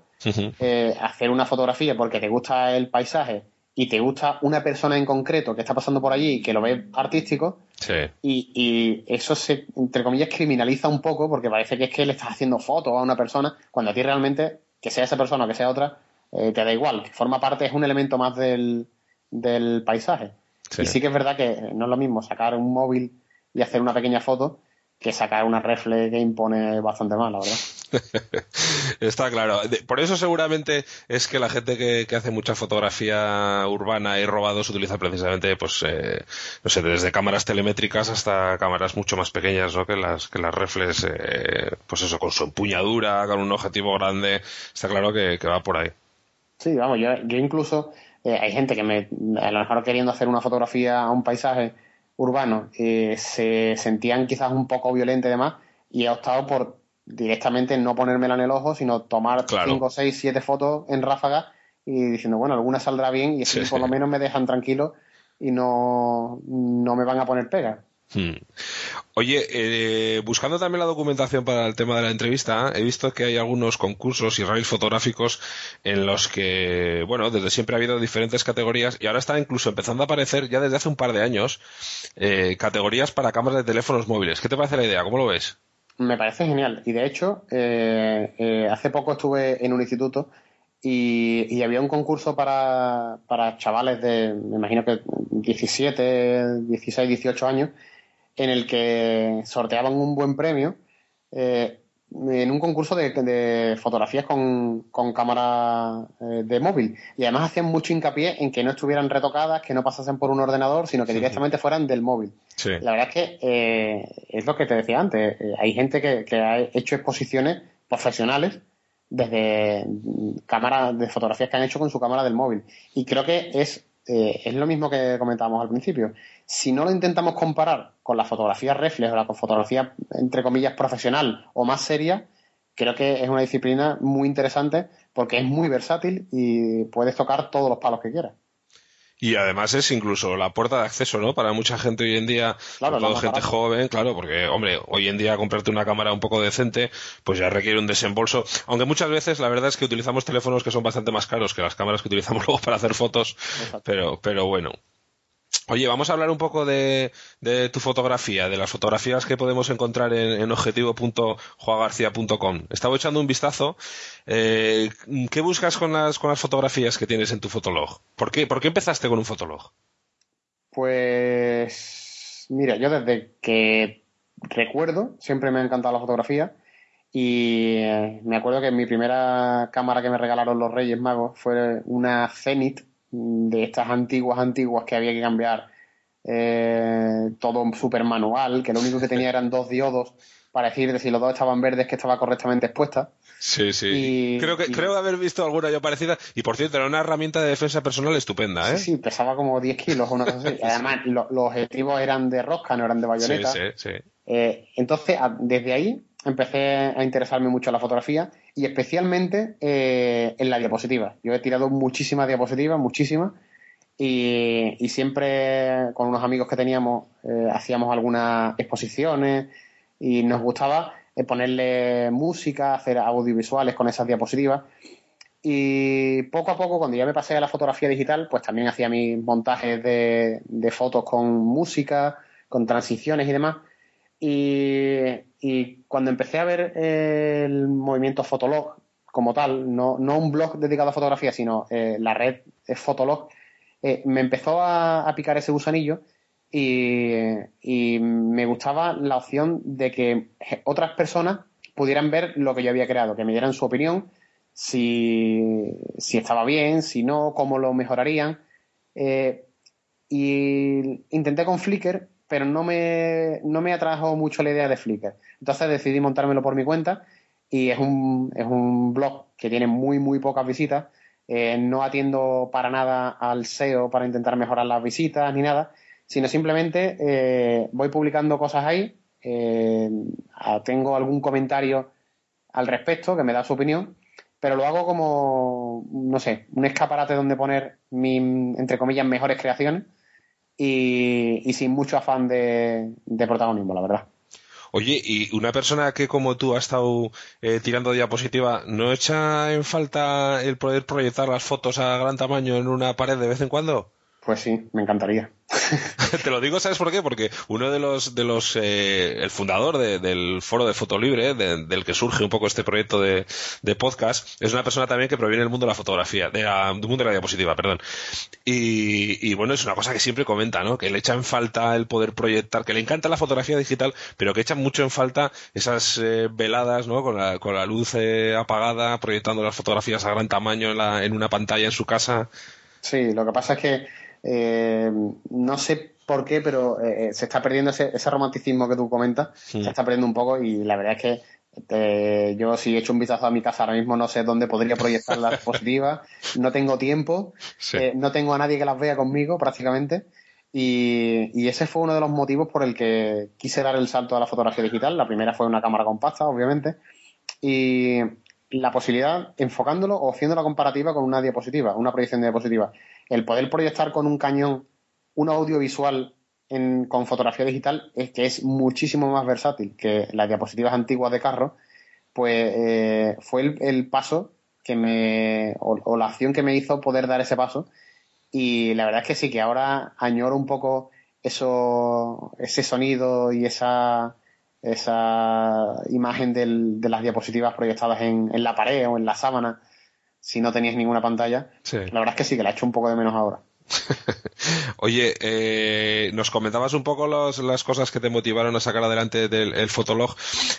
eh, hacer una fotografía porque te gusta el paisaje y te gusta una persona en concreto que está pasando por allí y que lo ves artístico, Sí. y, y eso se, entre comillas, criminaliza un poco porque parece que es que le estás haciendo fotos a una persona cuando a ti realmente, que sea esa persona o que sea otra, eh, te da igual, que forma parte, es un elemento más del, del paisaje. Sí. Y sí que es verdad que no es lo mismo sacar un móvil y hacer una pequeña foto que sacar una reflex que impone bastante más, la verdad. Está claro. Por eso seguramente es que la gente que, que hace mucha fotografía urbana y robados utiliza precisamente, pues, eh, no sé, desde cámaras telemétricas hasta cámaras mucho más pequeñas, ¿no? Que las, que las reflex, eh, pues eso, con su empuñadura, con un objetivo grande. Está claro que, va por ahí. Sí, vamos, yo, incluso eh, hay gente que me, a lo mejor queriendo hacer una fotografía a un paisaje urbano, eh, se sentían quizás un poco violentos y demás, y he optado por directamente no ponérmela en el ojo, sino tomar Claro. 5, 6, 7 fotos en ráfaga y diciendo, bueno, alguna saldrá bien y así Sí, por lo menos me dejan tranquilo y no, no me van a poner pega. Hmm. Oye, eh, buscando también la documentación para el tema de la entrevista, he visto que hay algunos concursos y rallies fotográficos en los que, bueno, desde siempre ha habido diferentes categorías y ahora está incluso empezando a aparecer, ya desde hace un par de años, eh, categorías para cámaras de teléfonos móviles. ¿Qué te parece la idea? ¿Cómo lo ves? Me parece genial. Y de hecho, eh, eh, hace poco estuve en un instituto y, había un concurso para, para chavales de, me imagino que 17, 16, 18 años, en el que sorteaban un buen premio eh, en un concurso de, de fotografías con, con cámara eh, de móvil. Y además hacían mucho hincapié en que no estuvieran retocadas, que no pasasen por un ordenador, sino que directamente fueran del móvil. Sí. La verdad es que eh, es lo que te decía antes. eh, hay gente que, que ha hecho exposiciones profesionales desde cámaras de fotografías que han hecho con su cámara del móvil. Y creo que es, eh, es lo mismo que comentábamos al principio. Si no lo intentamos comparar con la fotografía reflex o la fotografía, entre comillas, profesional o más seria, creo que es una disciplina muy interesante porque es muy versátil y puedes tocar todos los palos que quieras. Y además es incluso la puerta de acceso, ¿no? Para mucha gente hoy en día, Claro, sobre todo gente barato. joven, claro, porque, hombre, hoy en día comprarte una cámara un poco decente, pues ya requiere un desembolso. Aunque muchas veces la verdad es que utilizamos teléfonos que son bastante más caros que las cámaras que utilizamos luego para hacer fotos, Exacto. pero, pero bueno. Oye, vamos a hablar un poco de, tu fotografía, de las fotografías que podemos encontrar en, en objetivo.joagarcía.com. Estaba echando un vistazo. Eh, ¿Qué buscas con las, fotografías que tienes en tu fotolog? ¿Por qué, ¿Por qué empezaste con un fotolog? Pues, mira, yo desde que recuerdo siempre me ha encantado la fotografía y eh, me acuerdo que mi primera cámara que me regalaron los Reyes Magos fue una Zenith de estas antiguas, antiguas que había que cambiar eh, todo súper manual, que lo único que tenía eran dos diodos para decir de si los dos estaban verdes que estaba correctamente expuesta. Sí, sí. creo que creo haber visto alguna yo parecida. Y por cierto, era una herramienta de defensa personal estupenda, ¿eh? Sí, sí pesaba como 10 kilos o una cosa así. Además, los objetivos eran de rosca, no eran de bayoneta. Sí, sí, sí. Eh, entonces, desde ahí empecé a interesarme mucho en la fotografía y especialmente eh, en la diapositiva. Yo he tirado muchísimas diapositivas, muchísimas, y, siempre con unos amigos que teníamos eh, hacíamos algunas exposiciones y nos gustaba eh, ponerle música, hacer audiovisuales con esas diapositivas. Y poco a poco, cuando ya me pasé a la fotografía digital, pues también hacía mis montajes de, de fotos con música, con transiciones y demás. Y, cuando empecé a ver el movimiento Fotolog como tal, no, un blog dedicado a fotografía, sino eh, la red Fotolog, eh, me empezó a, picar ese gusanillo y, me gustaba la opción de que otras personas pudieran ver lo que yo había creado, que me dieran su opinión, si, estaba bien, si no, cómo lo mejorarían. Eh, y intenté con Flickr pero no me, no me atrajo mucho la idea de Flickr. Entonces decidí montármelo por mi cuenta y es un, es un blog que tiene muy, muy pocas visitas. Eh, no atiendo para nada al SEO para intentar mejorar las visitas ni nada, sino simplemente eh, voy publicando cosas ahí, eh, tengo algún comentario al respecto que me da su opinión, pero lo hago como, no sé, un escaparate donde poner mis, entre comillas, mejores creaciones y, sin mucho afán de, protagonismo, la verdad. Oye, y una persona que como tú ha estado eh, tirando diapositiva, ¿no echa en falta el poder proyectar las fotos a gran tamaño en una pared de vez en cuando? Pues sí, me encantaría. Te lo digo, ¿sabes por qué? Porque uno de los, de eh, el fundador del foro de Foto Libre, del que surge un poco este proyecto de, podcast, es una persona también que proviene del mundo de la fotografía, de del mundo de la diapositiva, perdón. Y, bueno, es una cosa que siempre comenta, ¿no? Que le echa en falta el poder proyectar, que le encanta la fotografía digital, pero que echa mucho en falta esas eh, veladas, ¿no? Con la, con la luz eh, apagada, proyectando las fotografías a gran tamaño en, la, en una pantalla en su casa. Sí, lo que pasa es que eh, no sé por qué, pero eh, se está perdiendo ese, romanticismo que tú comentas, se está perdiendo un poco y la verdad es que eh, yo si he hecho un vistazo a mi casa ahora mismo no sé dónde podría proyectar las diapositivas, no tengo tiempo, no tengo a nadie que las vea conmigo prácticamente y, y, ese fue uno de los motivos por el que quise dar el salto a la fotografía digital. La primera fue una cámara compacta, obviamente, y la posibilidad, enfocándolo o haciendo la comparativa con una diapositiva, una proyección de diapositiva el poder proyectar con un cañón un audiovisual con fotografía digital es que es muchísimo más versátil que las diapositivas antiguas de carro, pues eh, fue el, paso que me, o, la acción que me hizo poder dar ese paso. Y la verdad es que sí, que ahora añoro un poco eso, ese sonido y esa, esa imagen de las diapositivas proyectadas en, en la pared o en la sábana si no tenías ninguna pantalla. La verdad es que sí, que la he hecho un poco de menos ahora. Oye, eh, nos comentabas un poco las cosas que te motivaron a sacar adelante del el Fotolog.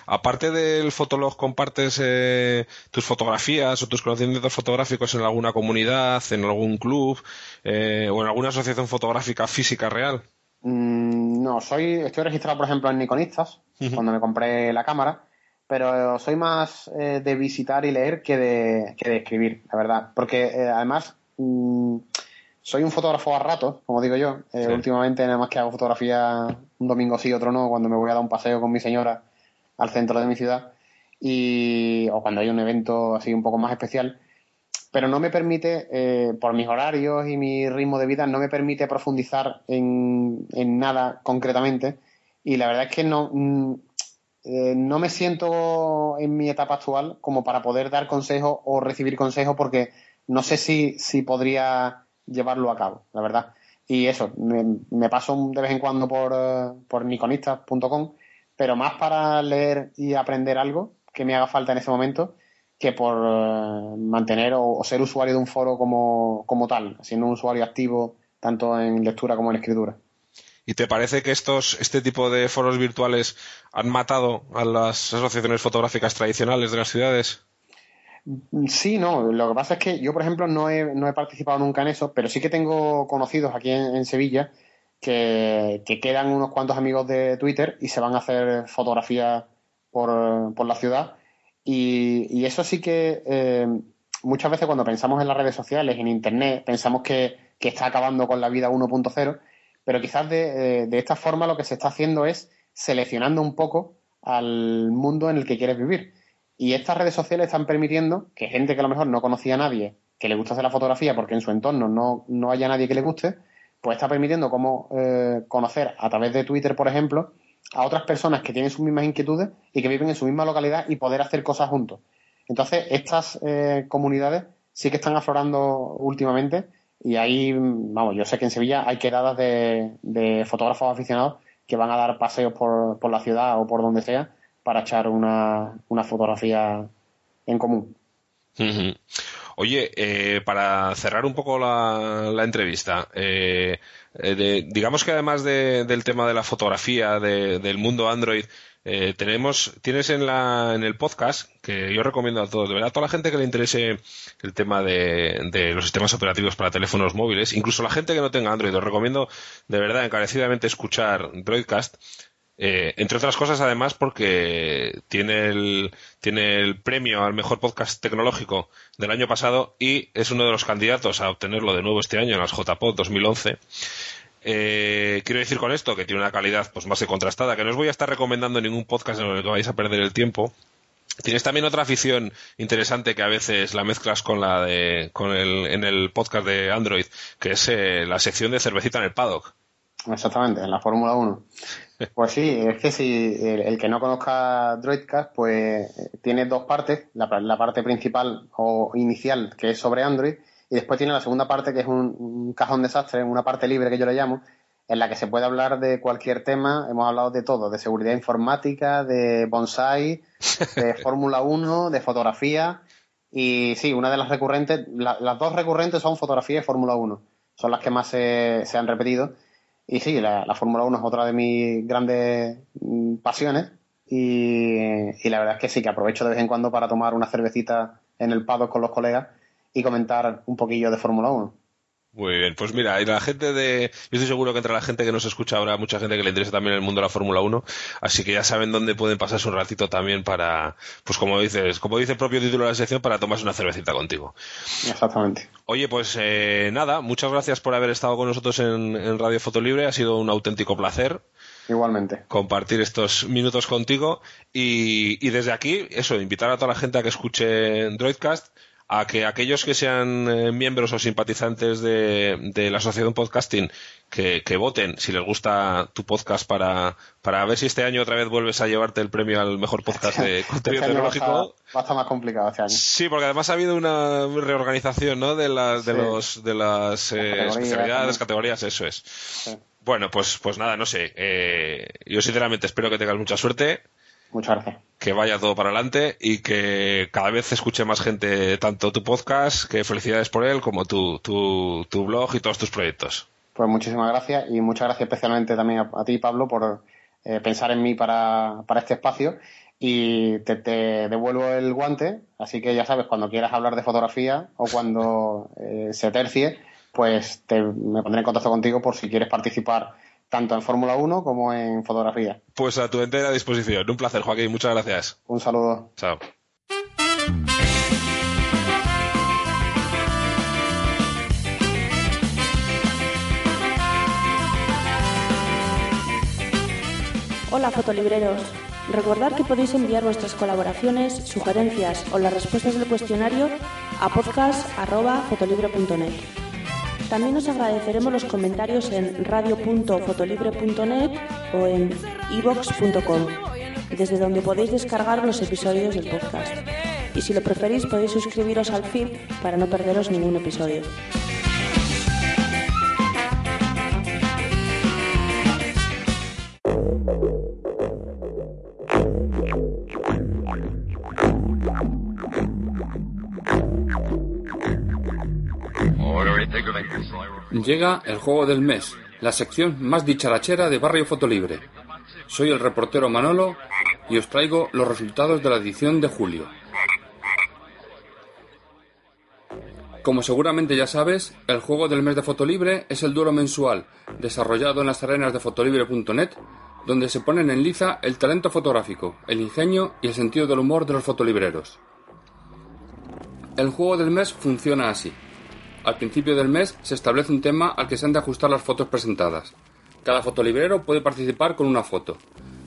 Aparte del Fotolog, ¿compartes eh, tus fotografías o tus conocimientos fotográficos en alguna comunidad, en algún club eh, o en alguna asociación fotográfica física real? Mm, no, soy, estoy registrado, por ejemplo, en Nikonistas, cuando me compré la cámara pero soy más eh, de visitar y leer que de, que de escribir, la verdad. Porque eh, además mm, soy un fotógrafo a rato, como digo yo. Eh, últimamente nada más que hago fotografía un domingo sí, otro no, cuando me voy a dar un paseo con mi señora al centro de mi ciudad y o cuando hay un evento así un poco más especial. Pero no me permite, por mis horarios y mi ritmo de vida, no me permite profundizar en, en nada concretamente. Y la verdad es que no, mm, eh, no me siento en mi etapa actual como para poder dar consejo o recibir consejo porque no sé si, si podría llevarlo a cabo, la verdad. Y eso, me, me paso de vez en cuando por, eh, por niconistas.com, pero más para leer y aprender algo que me haga falta en ese momento que por eh, mantener o, o ser usuario de un foro como, como tal, siendo un usuario activo tanto en lectura como en escritura. ¿Y te parece que estos, este tipo de foros virtuales han matado a las asociaciones fotográficas tradicionales de las ciudades? Sí, no. Lo que pasa es que yo, por ejemplo, no he, no he participado nunca en eso, pero sí que tengo conocidos aquí en, en Sevilla que, que quedan unos cuantos amigos de Twitter y se van a hacer fotografías por, por la ciudad. Y, y eso sí que eh, muchas veces cuando pensamos en las redes sociales, en Internet, pensamos que, que está acabando con la vida 1.0, pero quizás de, eh, de esta forma lo que se está haciendo es seleccionando un poco al mundo en el que quieres vivir. Y estas redes sociales están permitiendo que gente que a lo mejor no conocía a nadie que le gusta hacer la fotografía porque en su entorno no, no haya nadie que le guste, pues está permitiendo cómo eh, conocer a través de Twitter, por ejemplo, a otras personas que tienen sus mismas inquietudes y que viven en su misma localidad y poder hacer cosas juntos. Entonces, estas eh, comunidades sí que están aflorando últimamente y ahí, vamos, yo sé que en Sevilla hay quedadas de, de fotógrafos aficionados que van a dar paseos por, por la ciudad o por donde sea para echar una, una fotografía en común. Oye, eh, para cerrar un poco la, entrevista, eh, eh, de- digamos que además de- del tema de la fotografía, de- del mundo Android, eh, tenemos, tienes en la, en el podcast, que yo recomiendo a todos, de verdad, a toda la gente que le interese el tema de, de los sistemas operativos para teléfonos móviles, incluso la gente que no tenga Android, os recomiendo de verdad encarecidamente escuchar Droidcast, eh, entre otras cosas, además, porque tiene el, tiene el premio al mejor podcast tecnológico del año pasado y es uno de los candidatos a obtenerlo de nuevo este año en las JPOD 2011. Eh, quiero decir con esto que tiene una calidad pues más que contrastada, que no os voy a estar recomendando ningún podcast en el que vais a perder el tiempo. Tienes también otra afición interesante que a veces la mezclas con la de con el en el podcast de Android, que es eh, la sección de cervecita en el paddock. Exactamente, en la Fórmula 1. Pues sí, es que si el, el que no conozca Droidcast, pues eh, tiene dos partes, la, la parte principal o inicial, que es sobre Android, y después tiene la segunda parte, que es un, un cajón desastre, una parte libre que yo le llamo, en la que se puede hablar de cualquier tema, hemos hablado de todo, de seguridad informática, de bonsai, de Fórmula 1, de fotografía, y sí, una de las recurrentes, la- las dos recurrentes son fotografía y Fórmula 1, son las que más se, se han repetido. Y sí, la, la Fórmula 1 es otra de mis grandes mm, pasiones y, y la verdad es que sí, que aprovecho de vez en cuando para tomar una cervecita en el paddock con los colegas y comentar un poquillo de Fórmula 1. Muy bien, pues mira, y la gente de. Yo estoy seguro que entre la gente que nos escucha habrá mucha gente que le interesa también el mundo de la Fórmula 1, así que ya saben dónde pueden pasarse un ratito también para, pues como dices, como dice el propio título de la sección, para tomarse una cervecita contigo. Exactamente. Oye, pues eh, nada, muchas gracias por haber estado con nosotros en, en Radio Fotolibre, ha sido un auténtico placer Igualmente. compartir estos minutos contigo y, y desde aquí, eso, invitar a toda la gente a que escuche Droidcast, a que aquellos que sean eh, miembros o simpatizantes de, de la Asociación Podcasting, que, que voten si les gusta tu podcast para, para ver si este año otra vez vuelves a llevarte el premio al mejor podcast de contenido Este año va a, estar, tecnológico. va a estar más complicado este año. Sí, porque además ha habido una reorganización, ¿no? De las, de Sí. los, de las eh, categorías, especialidades, categorías, eso es. Sí. Bueno, pues, pues nada, no sé. Eh, yo sinceramente espero que tengas mucha suerte, Muchas gracias. que vaya todo para adelante y que cada vez escuche más gente tanto tu podcast, que felicidades por él, como tu, tu, tu blog y todos tus proyectos. Pues muchísimas gracias y muchas gracias especialmente también a, a ti, Pablo, por eh, pensar en mí para, para este espacio. Y te, te devuelvo el guante, así que ya sabes, cuando quieras hablar de fotografía o cuando eh, se tercie, pues te, me pondré en contacto contigo por si quieres participar tanto en Fórmula 1 como en fotografía. Pues a tu entera disposición. Un placer, Joaquín. Muchas gracias. Un saludo. Chao. Hola fotolibreros. Recordad que podéis enviar vuestras colaboraciones, sugerencias o las respuestas del cuestionario a podcast.fotolibre.net. También os agradeceremos los comentarios en radio.fotolibre.net o en ivox.com, desde donde podéis descargar los episodios del podcast. Y si lo preferís podéis suscribiros al feed para no perderos ningún episodio. Llega el juego del mes, la sección más dicharachera de Barrio Fotolibre. Soy el reportero Manolo y os traigo los resultados de la edición de julio. Como seguramente ya sabes, el juego del mes de Fotolibre es el duro mensual, desarrollado en las arenas de fotolibre.net, donde se ponen en liza el talento fotográfico, el ingenio y el sentido del humor de los fotolibreros. El juego del mes funciona así. Al principio del mes se establece un tema al que se han de ajustar las fotos presentadas. Cada fotolibrero puede participar con una foto.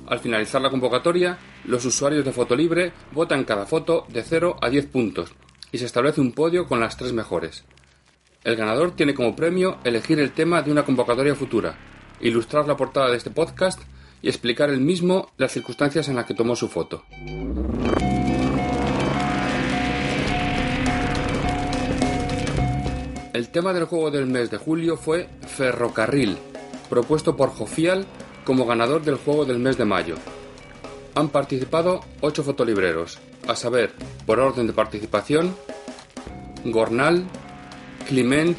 Al finalizar la convocatoria, los usuarios de Fotolibre votan cada foto de 0 a 10 puntos y se establece un podio con las tres mejores. El ganador tiene como premio elegir el tema de una convocatoria futura, ilustrar la portada de este podcast y explicar el mismo las circunstancias en las que tomó su foto. El tema del juego del mes de julio fue Ferrocarril, propuesto por Jofial como ganador del juego del mes de mayo. Han participado ocho fotolibreros, a saber, por orden de participación, Gornal, Clement,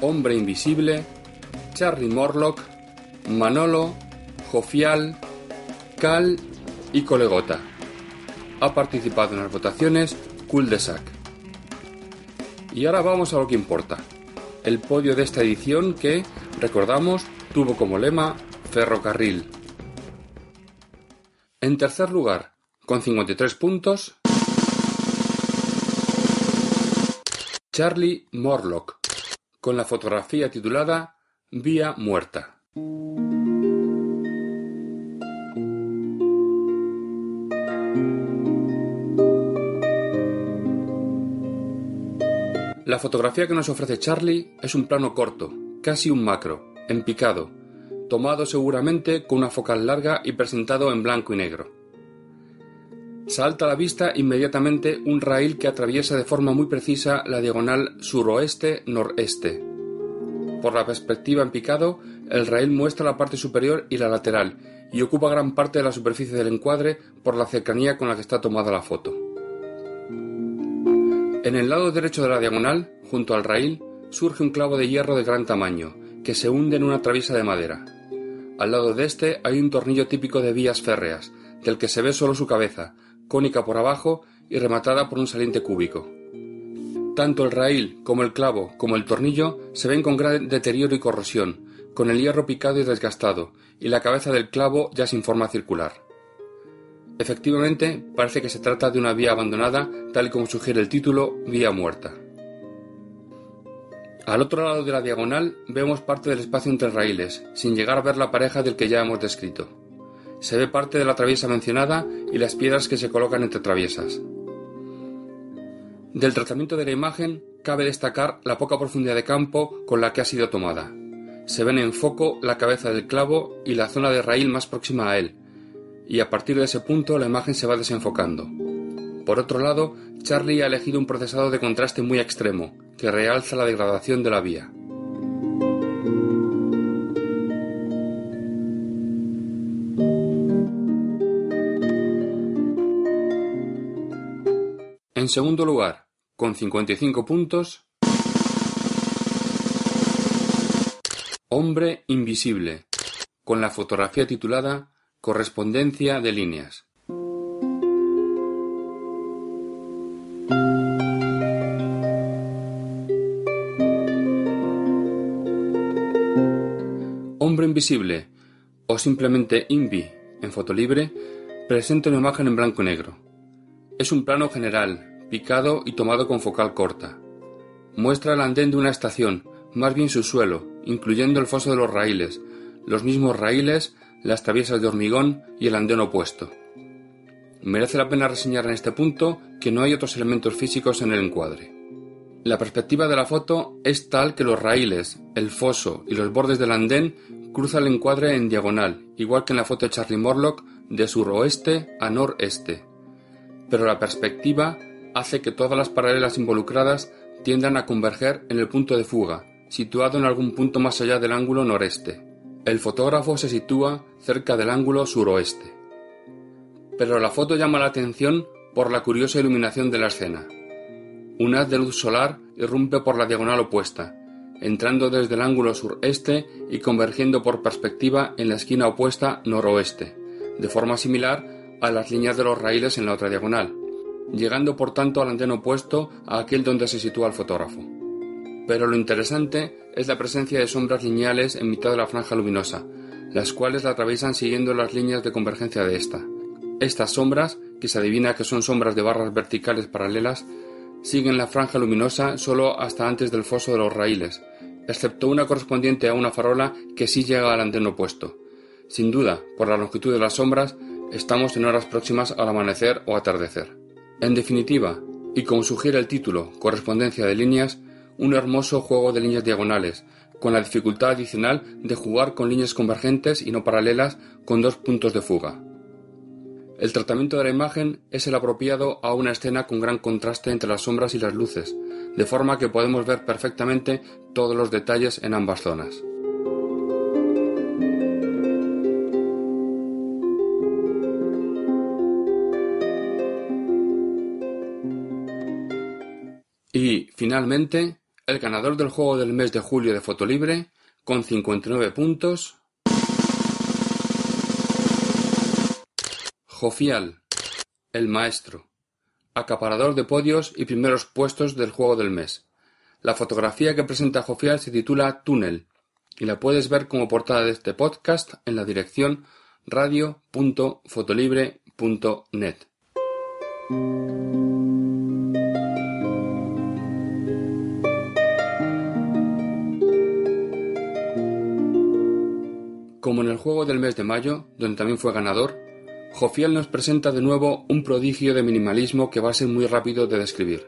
Hombre Invisible, Charlie Morlock, Manolo, Jofial, Cal y Colegota. Ha participado en las votaciones Cul de Sac. Y ahora vamos a lo que importa. El podio de esta edición que, recordamos, tuvo como lema Ferrocarril. En tercer lugar, con 53 puntos, Charlie Morlock, con la fotografía titulada Vía Muerta. La fotografía que nos ofrece Charlie es un plano corto, casi un macro, en picado, tomado seguramente con una focal larga y presentado en blanco y negro. Salta a la vista inmediatamente un raíl que atraviesa de forma muy precisa la diagonal suroeste-noreste. Por la perspectiva en picado, el raíl muestra la parte superior y la lateral, y ocupa gran parte de la superficie del encuadre por la cercanía con la que está tomada la foto. En el lado derecho de la diagonal, junto al raíl, surge un clavo de hierro de gran tamaño, que se hunde en una traviesa de madera. Al lado de este hay un tornillo típico de vías férreas, del que se ve solo su cabeza, cónica por abajo y rematada por un saliente cúbico. Tanto el raíl como el clavo como el tornillo se ven con gran deterioro y corrosión, con el hierro picado y desgastado, y la cabeza del clavo ya sin forma circular. Efectivamente, parece que se trata de una vía abandonada, tal y como sugiere el título, vía muerta. Al otro lado de la diagonal vemos parte del espacio entre raíles, sin llegar a ver la pareja del que ya hemos descrito. Se ve parte de la traviesa mencionada y las piedras que se colocan entre traviesas. Del tratamiento de la imagen cabe destacar la poca profundidad de campo con la que ha sido tomada. Se ven en foco la cabeza del clavo y la zona de raíl más próxima a él, y a partir de ese punto la imagen se va desenfocando. Por otro lado, Charlie ha elegido un procesado de contraste muy extremo, que realza la degradación de la vía. En segundo lugar, con 55 puntos, Hombre Invisible, con la fotografía titulada Correspondencia de líneas. Hombre Invisible o simplemente Invi en fotolibre presenta una imagen en blanco y negro. Es un plano general, picado y tomado con focal corta. Muestra el andén de una estación, más bien su suelo, incluyendo el foso de los raíles, los mismos raíles, las traviesas de hormigón y el andén opuesto. Merece la pena reseñar en este punto que no hay otros elementos físicos en el encuadre. La perspectiva de la foto es tal que los raíles, el foso y los bordes del andén cruzan el encuadre en diagonal, igual que en la foto de Charlie Morlock de suroeste a noreste. Pero la perspectiva hace que todas las paralelas involucradas tiendan a converger en el punto de fuga, situado en algún punto más allá del ángulo noreste. El fotógrafo se sitúa cerca del ángulo suroeste. Pero la foto llama la atención por la curiosa iluminación de la escena. Un haz de luz solar irrumpe por la diagonal opuesta, entrando desde el ángulo sureste y convergiendo por perspectiva en la esquina opuesta noroeste, de forma similar a las líneas de los raíles en la otra diagonal, llegando por tanto al anteno opuesto a aquel donde se sitúa el fotógrafo. Pero lo interesante es la presencia de sombras lineales en mitad de la franja luminosa, las cuales la atraviesan siguiendo las líneas de convergencia de esta. Estas sombras, que se adivina que son sombras de barras verticales paralelas, siguen la franja luminosa solo hasta antes del foso de los raíles, excepto una correspondiente a una farola que sí llega al anteno opuesto. Sin duda, por la longitud de las sombras, estamos en horas próximas al amanecer o atardecer. En definitiva, y como sugiere el título, correspondencia de líneas, un hermoso juego de líneas diagonales, con la dificultad adicional de jugar con líneas convergentes y no paralelas con dos puntos de fuga. El tratamiento de la imagen es el apropiado a una escena con gran contraste entre las sombras y las luces, de forma que podemos ver perfectamente todos los detalles en ambas zonas. Y, finalmente, el ganador del juego del mes de julio de Fotolibre, con 59 puntos, Jofial, el maestro, acaparador de podios y primeros puestos del juego del mes. La fotografía que presenta Jofial se titula Túnel y la puedes ver como portada de este podcast en la dirección radio.fotolibre.net. Como en el juego del mes de mayo, donde también fue ganador, Jofiel nos presenta de nuevo un prodigio de minimalismo que va a ser muy rápido de describir.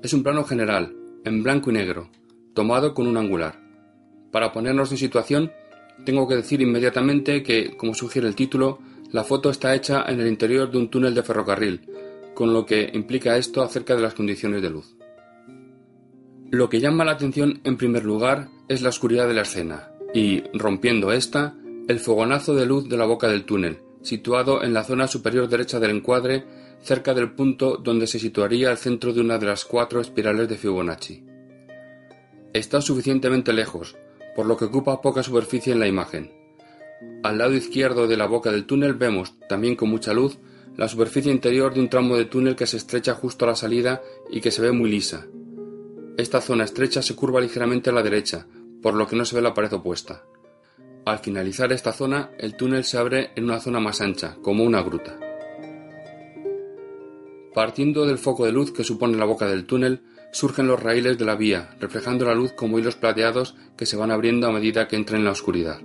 Es un plano general, en blanco y negro, tomado con un angular. Para ponernos en situación, tengo que decir inmediatamente que, como sugiere el título, la foto está hecha en el interior de un túnel de ferrocarril, con lo que implica esto acerca de las condiciones de luz. Lo que llama la atención en primer lugar es la oscuridad de la escena, y, rompiendo esta, el fogonazo de luz de la boca del túnel, situado en la zona superior derecha del encuadre, cerca del punto donde se situaría el centro de una de las cuatro espirales de Fibonacci. Está suficientemente lejos, por lo que ocupa poca superficie en la imagen. Al lado izquierdo de la boca del túnel vemos, también con mucha luz, la superficie interior de un tramo de túnel que se estrecha justo a la salida y que se ve muy lisa. Esta zona estrecha se curva ligeramente a la derecha, por lo que no se ve la pared opuesta. Al finalizar esta zona, el túnel se abre en una zona más ancha, como una gruta. Partiendo del foco de luz que supone la boca del túnel, surgen los raíles de la vía, reflejando la luz como hilos plateados que se van abriendo a medida que entra en la oscuridad.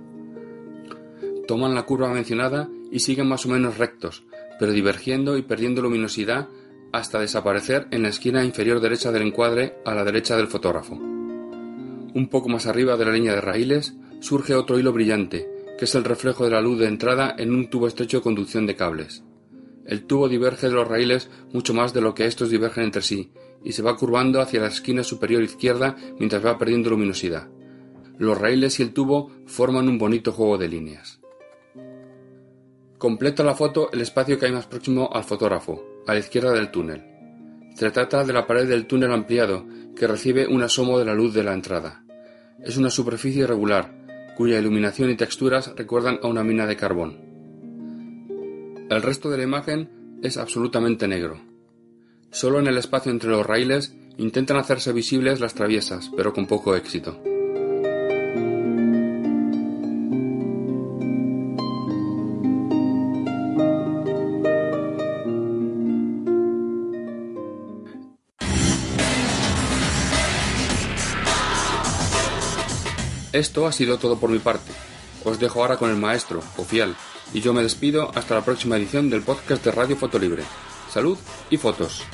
Toman la curva mencionada y siguen más o menos rectos, pero divergiendo y perdiendo luminosidad hasta desaparecer en la esquina inferior derecha del encuadre a la derecha del fotógrafo. Un poco más arriba de la línea de raíles surge otro hilo brillante, que es el reflejo de la luz de entrada en un tubo estrecho de conducción de cables. El tubo diverge de los raíles mucho más de lo que estos divergen entre sí, y se va curvando hacia la esquina superior izquierda mientras va perdiendo luminosidad. Los raíles y el tubo forman un bonito juego de líneas. Completa la foto el espacio que hay más próximo al fotógrafo, a la izquierda del túnel. Se trata de la pared del túnel ampliado, que recibe un asomo de la luz de la entrada. Es una superficie irregular, cuya iluminación y texturas recuerdan a una mina de carbón. El resto de la imagen es absolutamente negro. Solo en el espacio entre los raíles intentan hacerse visibles las traviesas, pero con poco éxito. Esto ha sido todo por mi parte. Os dejo ahora con el maestro, Ofial, y yo me despido hasta la próxima edición del podcast de Radio Fotolibre. Salud y fotos.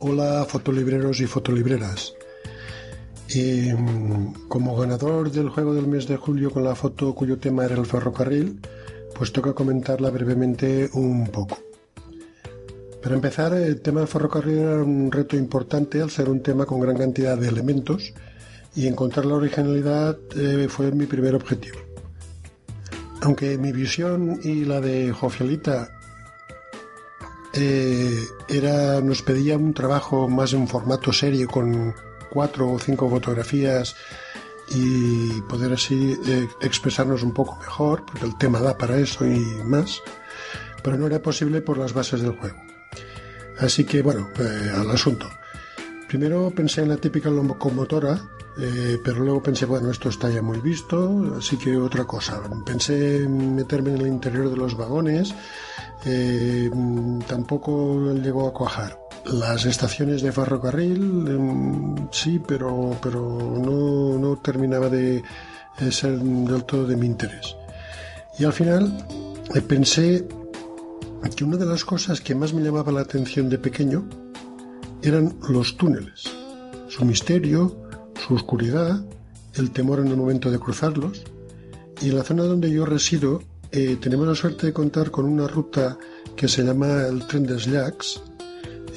Hola fotolibreros y fotolibreras. Y mm, como ganador del juego del mes de julio con la foto cuyo tema era el ferrocarril, pues toca comentarla brevemente un poco. Para empezar, el tema del ferrocarril era un reto importante al ser un tema con gran cantidad de elementos y encontrar la originalidad eh, fue mi primer objetivo. Aunque mi visión y la de Jofialita eh, era, nos pedía un trabajo más en formato serie con cuatro o cinco fotografías y poder así eh, expresarnos un poco mejor, porque el tema da para eso y más, pero no era posible por las bases del juego. Así que bueno, eh, al asunto. Primero pensé en la típica locomotora, eh, pero luego pensé, bueno, esto está ya muy visto, así que otra cosa. Pensé en meterme en el interior de los vagones, eh, tampoco llegó a cuajar. Las estaciones de ferrocarril, em, sí, pero, pero no, no terminaba de eh, ser del todo de mi interés. Y al final eh, pensé que una de las cosas que más me llamaba la atención de pequeño eran los túneles, su misterio, su oscuridad, el temor en el momento de cruzarlos. Y en la zona donde yo resido eh, tenemos la suerte de contar con una ruta que se llama el tren de Llacs,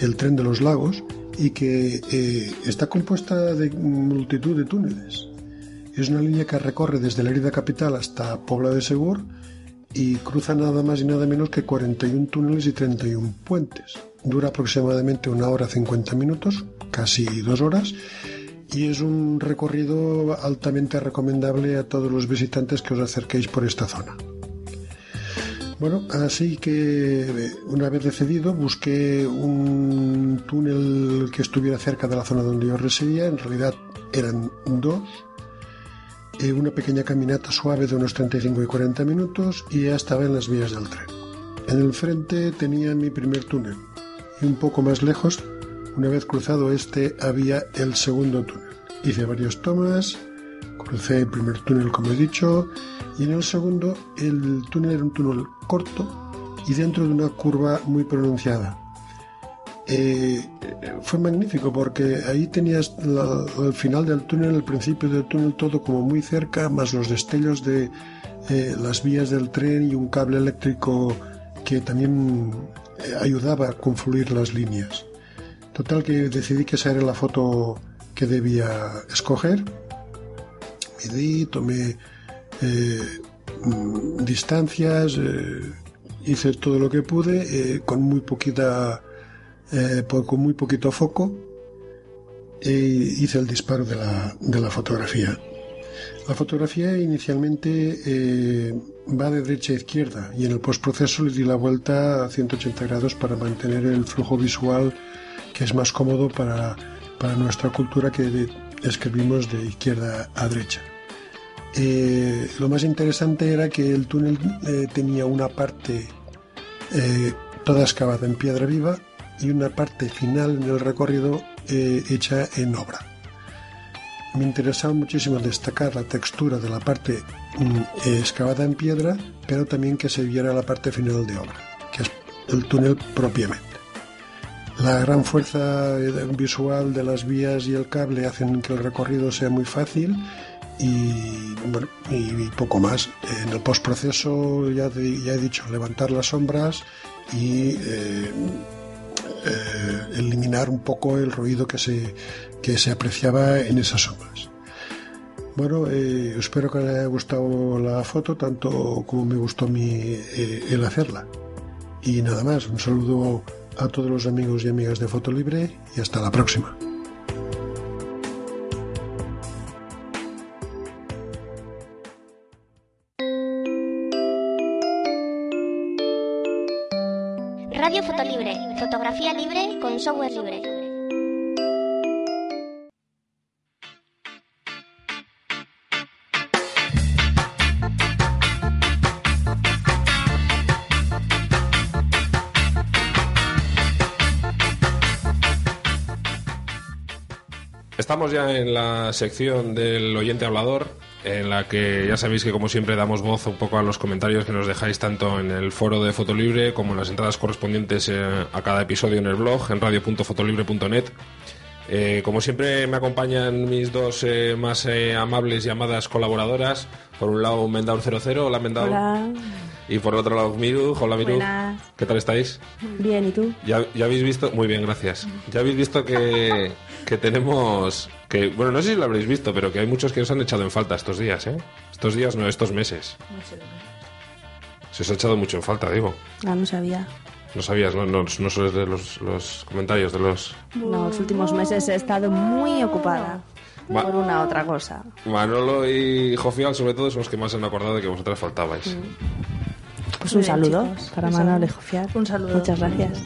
el tren de los lagos, y que eh, está compuesta de multitud de túneles. Es una línea que recorre desde la herida capital hasta Pobla de Segur y cruza nada más y nada menos que 41 túneles y 31 puentes. Dura aproximadamente una hora 50 minutos, casi dos horas, y es un recorrido altamente recomendable a todos los visitantes que os acerquéis por esta zona. Bueno, así que una vez decidido busqué un túnel que estuviera cerca de la zona donde yo residía, en realidad eran dos, eh, una pequeña caminata suave de unos 35 y 40 minutos y ya estaba en las vías del tren. En el frente tenía mi primer túnel y un poco más lejos, una vez cruzado este, había el segundo túnel. Hice varias tomas, crucé el primer túnel como he dicho y en el segundo el túnel era un túnel corto y dentro de una curva muy pronunciada. Eh, fue magnífico porque ahí tenías la, el final del túnel, el principio del túnel, todo como muy cerca, más los destellos de eh, las vías del tren y un cable eléctrico que también eh, ayudaba a confluir las líneas. Total que decidí que esa era la foto que debía escoger. Medí, tomé eh, mm, distancias, eh, hice todo lo que pude eh, con muy poquita, con muy poquito foco e hice el disparo de la, de la fotografía. La fotografía inicialmente va de derecha a izquierda y en el postproceso le di la vuelta a 180 grados para mantener el flujo visual que es más cómodo para, para nuestra cultura que escribimos de izquierda a derecha. Eh, lo más interesante era que el túnel eh, tenía una parte eh, toda excavada en piedra viva y una parte final en el recorrido eh, hecha en obra. Me interesaba muchísimo destacar la textura de la parte mm, eh, excavada en piedra, pero también que se viera la parte final de obra, que es el túnel propiamente. La gran fuerza eh, visual de las vías y el cable hacen que el recorrido sea muy fácil y, bueno, y, poco más. En el postproceso ya, he dicho, levantar las sombras y eh, eh, eliminar un poco el ruido que se, que se apreciaba en esas sombras. Bueno, eh, espero que les haya gustado la foto tanto como me gustó mi, el hacerla. Y nada más, un saludo a todos los amigos y amigas de Foto Libre y hasta la próxima. Libre con software libre. Estamos ya en la sección del oyente hablador, en la que ya sabéis que como siempre damos voz un poco a los comentarios que nos dejáis tanto en el foro de Fotolibre como en las entradas correspondientes eh, a cada episodio en el blog, en radio.fotolibre.net. Eh, como siempre me acompañan mis dos eh, más eh, amables y amadas colaboradoras. Por un lado Mendaur 00, hola Mendaur. Hola. Y por otro lado Miru, hola Miru. Buenas. ¿Qué tal estáis? Bien, ¿y tú? Ya, ya habéis visto, muy bien, gracias. Ya habéis visto que, que tenemos Que, bueno, no sé si lo habréis visto, pero que hay muchos que os han echado en falta estos días, ¿eh? Estos días, no, estos meses. Se os ha echado mucho en falta, digo. Ah, no sabía. No sabías, no, no, no solo es de los, los comentarios, de los... No, los últimos meses he estado muy ocupada Va- por una otra cosa. Manolo y Jofial, sobre todo, son los que más se han acordado de que vosotras faltabais. Pues un bien, saludo chicos. para Un Manolo saludo. y Jofiar. Un saludo. Muchas gracias.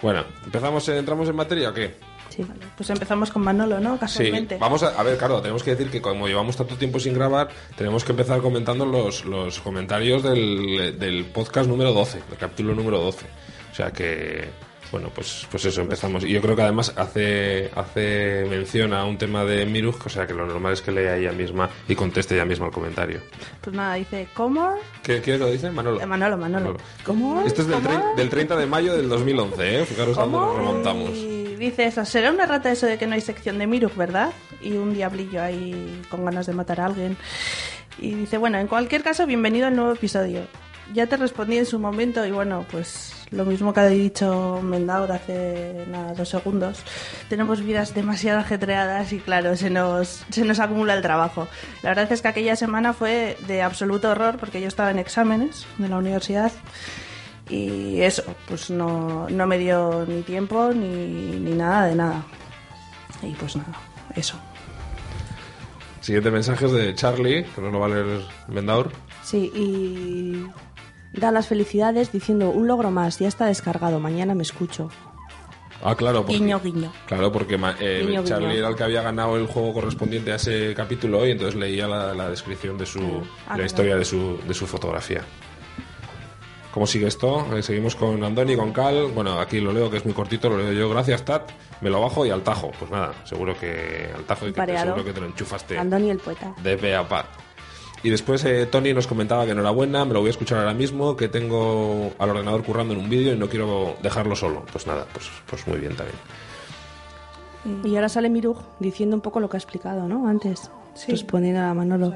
Bueno, ¿empezamos, entramos en materia o qué? Sí. Pues empezamos con Manolo, ¿no? Sí, Casualmente. vamos a, a ver, claro, tenemos que decir que como llevamos tanto tiempo sin grabar, tenemos que empezar comentando los, los comentarios del, del podcast número 12, del capítulo número 12. O sea que, bueno, pues, pues eso, empezamos. Y yo creo que además hace, hace mención a un tema de Miruj, o sea que lo normal es que lea ella misma y conteste ella misma el comentario. Pues nada, dice, ¿cómo? ¿Qué, qué lo dice? Manolo. Eh, Manolo, Manolo. ¿Cómo? Este es del, del 30 de mayo del 2011, ¿eh? Fijaros a dónde nos remontamos. Y dice eso, será una rata eso de que no hay sección de Miruk, ¿verdad? Y un diablillo ahí con ganas de matar a alguien. Y dice, bueno, en cualquier caso, bienvenido al nuevo episodio. Ya te respondí en su momento y bueno, pues lo mismo que ha dicho Mendaur hace nada, dos segundos. Tenemos vidas demasiado ajetreadas y claro, se nos, se nos acumula el trabajo. La verdad es que aquella semana fue de absoluto horror porque yo estaba en exámenes de la universidad y eso, pues no, no me dio ni tiempo ni, ni nada de nada. Y pues nada, eso. Siguiente mensaje es de Charlie, que no lo va a leer Mendaur. Sí, y da las felicidades diciendo un logro más, ya está descargado, mañana me escucho. Ah, claro, porque, Guiño, guiño. Claro, porque ma- eh, Guiño, Charlie guiño. era el que había ganado el juego correspondiente a ese capítulo y entonces leía la, la descripción de su Ah, la claro. historia de su, de su fotografía. ¿Cómo sigue esto? Eh, seguimos con Andoni, con Cal. Bueno, aquí lo leo que es muy cortito, lo leo yo. Gracias, Tat. Me lo bajo y al tajo. Pues nada, seguro que al tajo y que seguro que te lo enchufaste Andoni el poeta. de pe a pa. Y después eh, Tony nos comentaba que enhorabuena, me lo voy a escuchar ahora mismo, que tengo al ordenador currando en un vídeo y no quiero dejarlo solo. Pues nada, pues, pues muy bien también. Y ahora sale Miruj diciendo un poco lo que ha explicado, ¿no? Antes, Sí. respondiendo a Manolo.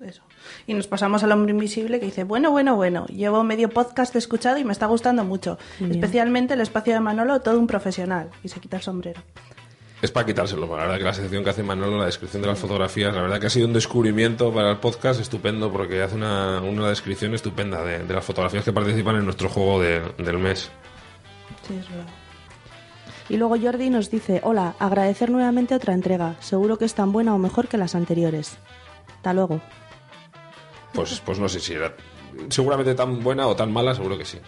Eso. Y nos pasamos al hombre invisible que dice, bueno, bueno, bueno, llevo medio podcast escuchado y me está gustando mucho. Bien. Especialmente el espacio de Manolo, todo un profesional. Y se quita el sombrero. Es para quitárselo, la verdad que la sección que hace Manolo, la descripción de las fotografías, la verdad que ha sido un descubrimiento para el podcast estupendo porque hace una, una descripción estupenda de, de las fotografías que participan en nuestro juego de- del mes. Sí, es verdad. Y luego Jordi nos dice, hola, agradecer nuevamente otra entrega. Seguro que es tan buena o mejor que las anteriores. Hasta luego. Pues, pues no sé si era seguramente tan buena o tan mala, seguro que sí.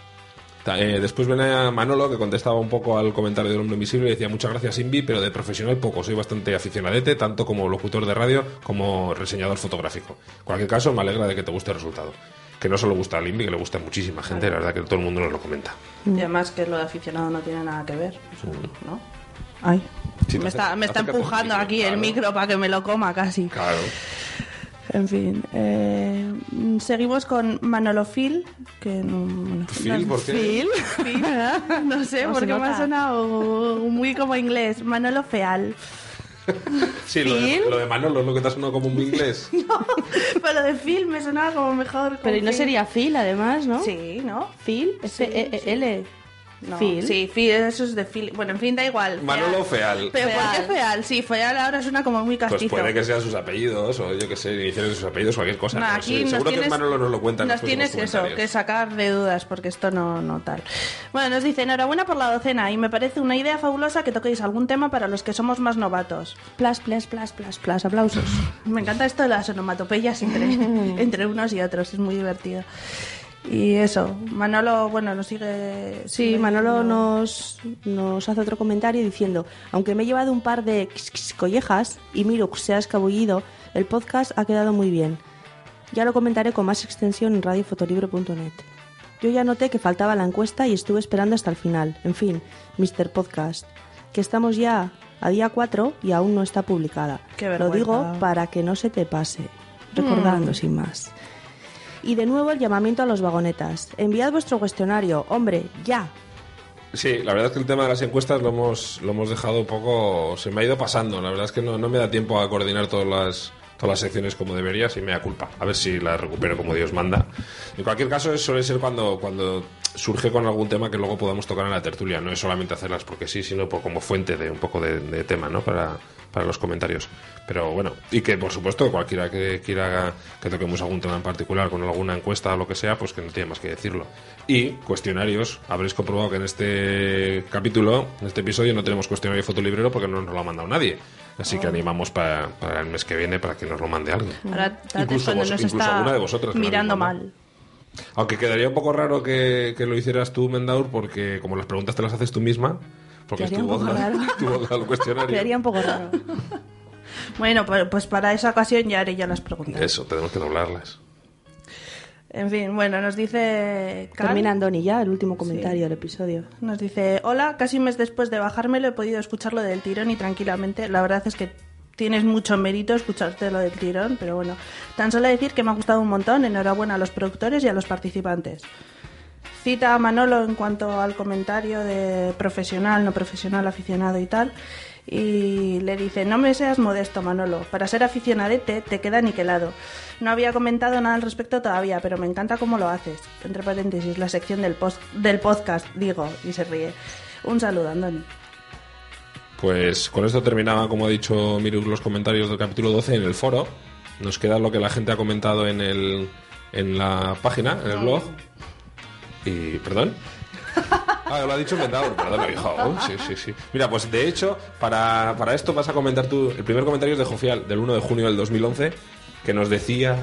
Eh, después venía Manolo que contestaba un poco al comentario del hombre invisible y decía muchas gracias Invi, pero de profesional poco, soy bastante aficionadete, tanto como locutor de radio como reseñador fotográfico. En cualquier caso, me alegra de que te guste el resultado. Que no solo gusta al Invi, que le gusta a muchísima gente, la verdad que todo el mundo nos lo comenta. Y además que lo de aficionado no tiene nada que ver. ¿No? Ay. Sí, me está, me está empujando micro, aquí el micro para que me lo coma casi. Claro. En fin, eh, seguimos con Manolo Phil, que no, bueno, Phil, no- ¿por qué? Phil, Phil, no sé, No porque me ha sonado muy como inglés. Manolo Feal. Sí, lo de, ¿Phil? lo de Manolo es lo que te ha sonado como un inglés. Pero lo de Phil me sonaba como mejor. Pero ¿y no Phil. sería Phil, además, no? Sí, ¿no? Phil, es Sí, F-E-E-L. No, Phil. Sí, Phil, eso es de Phil. Bueno, en fin, da igual. Manolo Feal. Pero ¿por Feal. qué Feal? Sí, Feal ahora suena como muy Pues castizo. puede que sean sus apellidos, o yo que sé, iniciales de sus apellidos, cualquier cosa. No, no aquí sé. nos Seguro que tienes- Manolo nos lo cuenta. Nos tienes eso, que sacar de dudas, porque esto no, no tal. Bueno, nos dice, enhorabuena por la docena y me parece una idea fabulosa que toquéis algún tema para los que somos más novatos. Plas, plas, plas, plas, plas, aplausos. Me encanta esto de las onomatopeyas entre, entre unos y otros, es muy divertido. Y eso, Manolo, bueno, nos sigue... Sí, Manolo nos, nos hace otro comentario diciendo, aunque me he llevado un par de collejas y Mirux se ha escabullido, el podcast ha quedado muy bien. Ya lo comentaré con más extensión en radiofotolibre.net. Yo ya noté que faltaba la encuesta y estuve esperando hasta el final. En fin, Mr. Podcast, que estamos ya a día 4 y aún no está publicada. Qué lo digo para que no se te pase. Recordando sin más. Y de nuevo el llamamiento a los vagonetas. Enviad vuestro cuestionario, hombre, ya. Sí, la verdad es que el tema de las encuestas lo hemos, lo hemos dejado un poco. Se me ha ido pasando. La verdad es que no, no me da tiempo a coordinar todas las, todas las secciones como debería, y me da culpa. A ver si las recupero como Dios manda. En cualquier caso, suele ser cuando, cuando surge con algún tema que luego podamos tocar en la tertulia. No es solamente hacerlas porque sí, sino por, como fuente de un poco de, de tema, ¿no? Para, para los comentarios. Pero bueno, y que por supuesto cualquiera que quiera que toquemos algún tema en particular con alguna encuesta o lo que sea, pues que no tiene más que decirlo. Y cuestionarios, habréis comprobado que en este capítulo, en este episodio, no tenemos cuestionario fotolibrero porque no nos lo ha mandado nadie. Así que animamos para, para el mes que viene para que nos lo mande alguien. Ahora Incluso vos- nos incluso está alguna de vosotras mirando mal. Aunque quedaría un poco raro que, que lo hicieras tú, Mendaur, porque como las preguntas te las haces tú misma, porque es tu voz, al cuestionario. Quedaría un poco raro. Bueno, pues, pues para esa ocasión ya haré yo las preguntas. Eso, tenemos que doblarlas. En fin, bueno, nos dice... Cal- Termina Andoni ya, el último comentario del episodio. Nos dice, hola, casi un mes después de bajármelo he podido escucharlo del tirón y tranquilamente. La verdad es que tienes mucho mérito escucharte lo del tirón, pero bueno. Tan solo decir que me ha gustado un montón. Enhorabuena a los productores y a los participantes. Cita a Manolo en cuanto al comentario de profesional, no profesional, aficionado y tal. Y le dice, no me seas modesto, Manolo. Para ser aficionadete te queda niquelado. No había comentado nada al respecto todavía, pero me encanta cómo lo haces. Entre paréntesis, la sección del, post, del podcast, digo, y se ríe. Un saludo, Andoni. Pues con esto terminaba, como ha dicho Miru, los comentarios del capítulo 12 en el foro. Nos queda lo que la gente ha comentado en, el, en la página, en el blog. Y, perdón. Ah, lo ha dicho Mendaur, perdón, hijo. Oh, sí, sí, sí. Mira, pues de hecho, para, para esto vas a comentar tú. El primer comentario es de Jofial, del 1 de junio del 2011, que nos decía.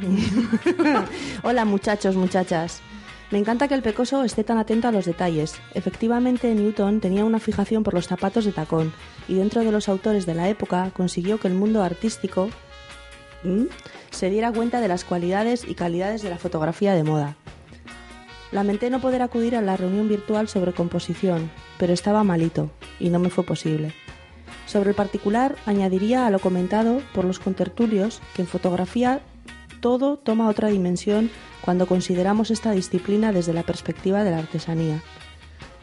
Hola muchachos, muchachas. Me encanta que el pecoso esté tan atento a los detalles. Efectivamente, Newton tenía una fijación por los zapatos de tacón y dentro de los autores de la época consiguió que el mundo artístico se diera cuenta de las cualidades y calidades de la fotografía de moda. Lamenté no poder acudir a la reunión virtual sobre composición, pero estaba malito y no me fue posible. Sobre el particular, añadiría a lo comentado por los contertulios que en fotografía todo toma otra dimensión cuando consideramos esta disciplina desde la perspectiva de la artesanía.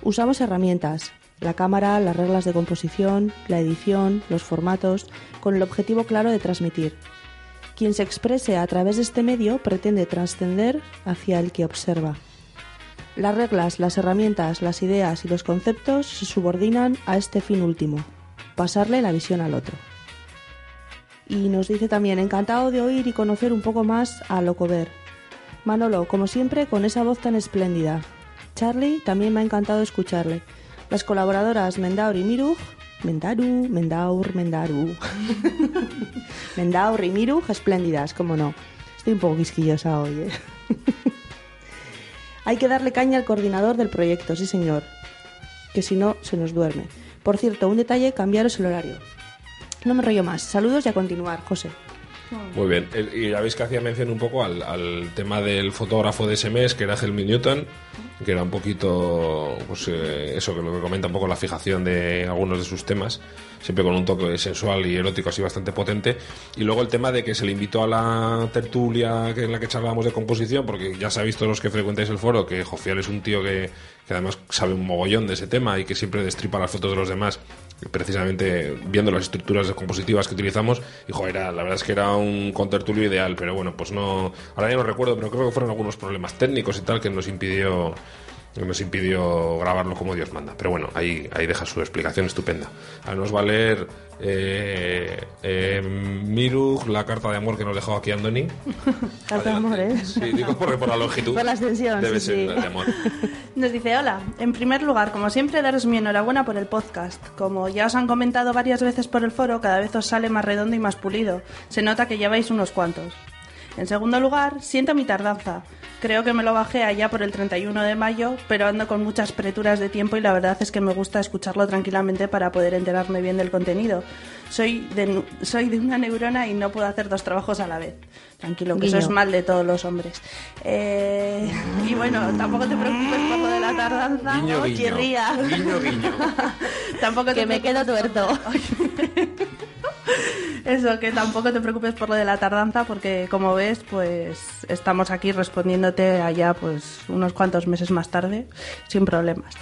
Usamos herramientas, la cámara, las reglas de composición, la edición, los formatos, con el objetivo claro de transmitir. Quien se exprese a través de este medio pretende trascender hacia el que observa. Las reglas, las herramientas, las ideas y los conceptos se subordinan a este fin último, pasarle la visión al otro. Y nos dice también, encantado de oír y conocer un poco más a Locover. Manolo, como siempre, con esa voz tan espléndida. Charlie, también me ha encantado escucharle. Las colaboradoras Mendaur y Miruj, Mendaru, Mendaur, Mendaru. Mendaur y Miruj, espléndidas, cómo no. Estoy un poco quisquillosa hoy, ¿eh? Hay que darle caña al coordinador del proyecto, sí señor. Que si no, se nos duerme. Por cierto, un detalle, cambiaros el horario. No me rollo más. Saludos y a continuar, José. Muy bien. Y ya veis que hacía mención un poco al, al tema del fotógrafo de ese mes, que era Helmut Newton, que era un poquito, pues eh, eso que lo que comenta un poco la fijación de algunos de sus temas, siempre con un toque sensual y erótico así bastante potente. Y luego el tema de que se le invitó a la tertulia que- en la que charlábamos de composición, porque ya sabéis todos los que frecuentáis el foro que Jofial es un tío que, que además sabe un mogollón de ese tema y que siempre destripa las fotos de los demás precisamente viendo las estructuras compositivas que utilizamos y joder, la verdad es que era un contertulio ideal pero bueno, pues no ahora ya no recuerdo, pero creo que fueron algunos problemas técnicos y tal que nos impidió nos impidió grabarlo como Dios manda pero bueno, ahí, ahí deja su explicación estupenda ahora nos va a leer eh, eh, Miru la carta de amor que nos dejó aquí Andoni Carta de amor, ¿eh? sí, digo por, por la longitud Por la extensión, debe sí, ser sí. de amor Nos dice, hola, en primer lugar, como siempre, daros mi enhorabuena por el podcast. Como ya os han comentado varias veces por el foro, cada vez os sale más redondo y más pulido. Se nota que lleváis unos cuantos. En segundo lugar, siento mi tardanza. Creo que me lo bajé allá por el 31 de mayo, pero ando con muchas preturas de tiempo y la verdad es que me gusta escucharlo tranquilamente para poder enterarme bien del contenido. Soy de, soy de una neurona y no puedo hacer dos trabajos a la vez. Tranquilo, que eso es mal de todos los hombres. Eh, y bueno, tampoco te preocupes por lo de la tardanza. Guiño, chirría. Guiño, guiño. tampoco te Que me quedo tuerto. Eso, que tampoco te preocupes por lo de la tardanza, porque como ves, pues estamos aquí respondiéndote allá pues unos cuantos meses más tarde, sin problemas.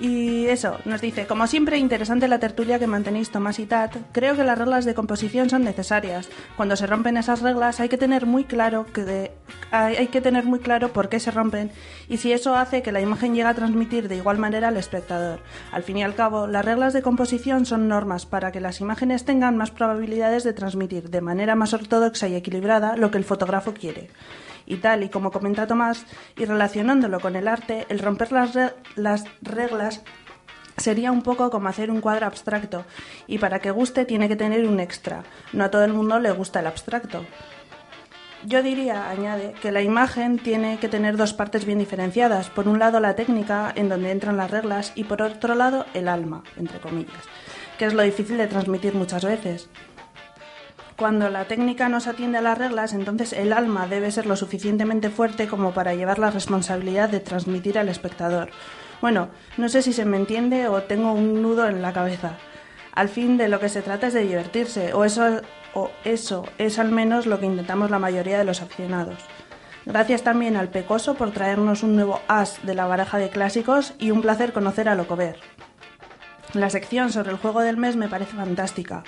Y eso, nos dice, como siempre, interesante la tertulia que mantenéis Tomás y Tat. Creo que las reglas de composición son necesarias. Cuando se rompen esas reglas hay que tener muy claro que hay hay que tener muy claro por qué se rompen y si eso hace que la imagen llegue a transmitir de igual manera al espectador. Al fin y al cabo, las reglas de composición son normas para que las imágenes tengan más probabilidades de transmitir de manera más ortodoxa y equilibrada lo que el fotógrafo quiere. Y tal y como comenta Tomás, y relacionándolo con el arte, el romper las, las reglas sería un poco como hacer un cuadro abstracto, y para que guste tiene que tener un extra. No a todo el mundo le gusta el abstracto. Yo diría, añade, que la imagen tiene que tener dos partes bien diferenciadas. Por un lado la técnica, en donde entran las reglas, y por otro lado el alma, entre comillas, que es lo difícil de transmitir muchas veces. Cuando la técnica no se atiende a las reglas, entonces el alma debe ser lo suficientemente fuerte como para llevar la responsabilidad de transmitir al espectador. Bueno, no sé si se me entiende o tengo un nudo en la cabeza. Al fin de lo que se trata es de divertirse, o eso, o eso es al menos lo que intentamos la mayoría de los aficionados. Gracias también al Pecoso por traernos un nuevo as de la baraja de clásicos y un placer conocer a Locover. La sección sobre el juego del mes me parece fantástica,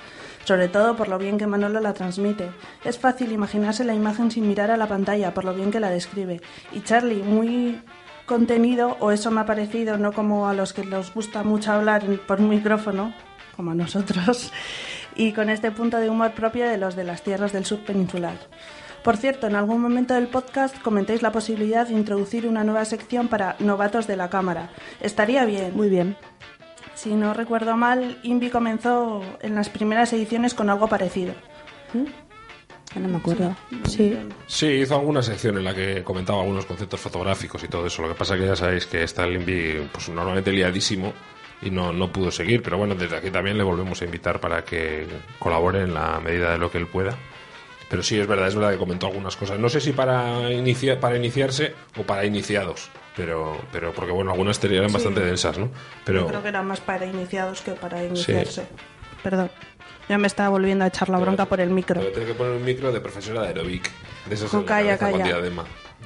sobre todo por lo bien que Manolo la transmite. Es fácil imaginarse la imagen sin mirar a la pantalla, por lo bien que la describe. Y Charlie, muy contenido, o eso me ha parecido, no como a los que les gusta mucho hablar por un micrófono, como a nosotros, y con este punto de humor propio de los de las tierras del sur peninsular. Por cierto, en algún momento del podcast comentéis la posibilidad de introducir una nueva sección para novatos de la cámara. Estaría bien. Muy bien. Si no recuerdo mal, Invi comenzó en las primeras ediciones con algo parecido. No me acuerdo. Sí. Sí, hizo alguna sección en la que comentaba algunos conceptos fotográficos y todo eso. Lo que pasa que ya sabéis que está el Invi pues, normalmente liadísimo y no, no pudo seguir. Pero bueno, desde aquí también le volvemos a invitar para que colabore en la medida de lo que él pueda. Pero sí, es verdad, es verdad que comentó algunas cosas. No sé si para, inicia- para iniciarse o para iniciados. Pero, pero porque bueno, algunas eran Sí. bastante densas, ¿no? Yo Pero creo que era más para iniciados que para iniciarse. Perdón. Ya me estaba volviendo a echar la bronca por el micro. Pero tengo que poner un micro de profesora de aerobic. De en la calla, calla. diadema.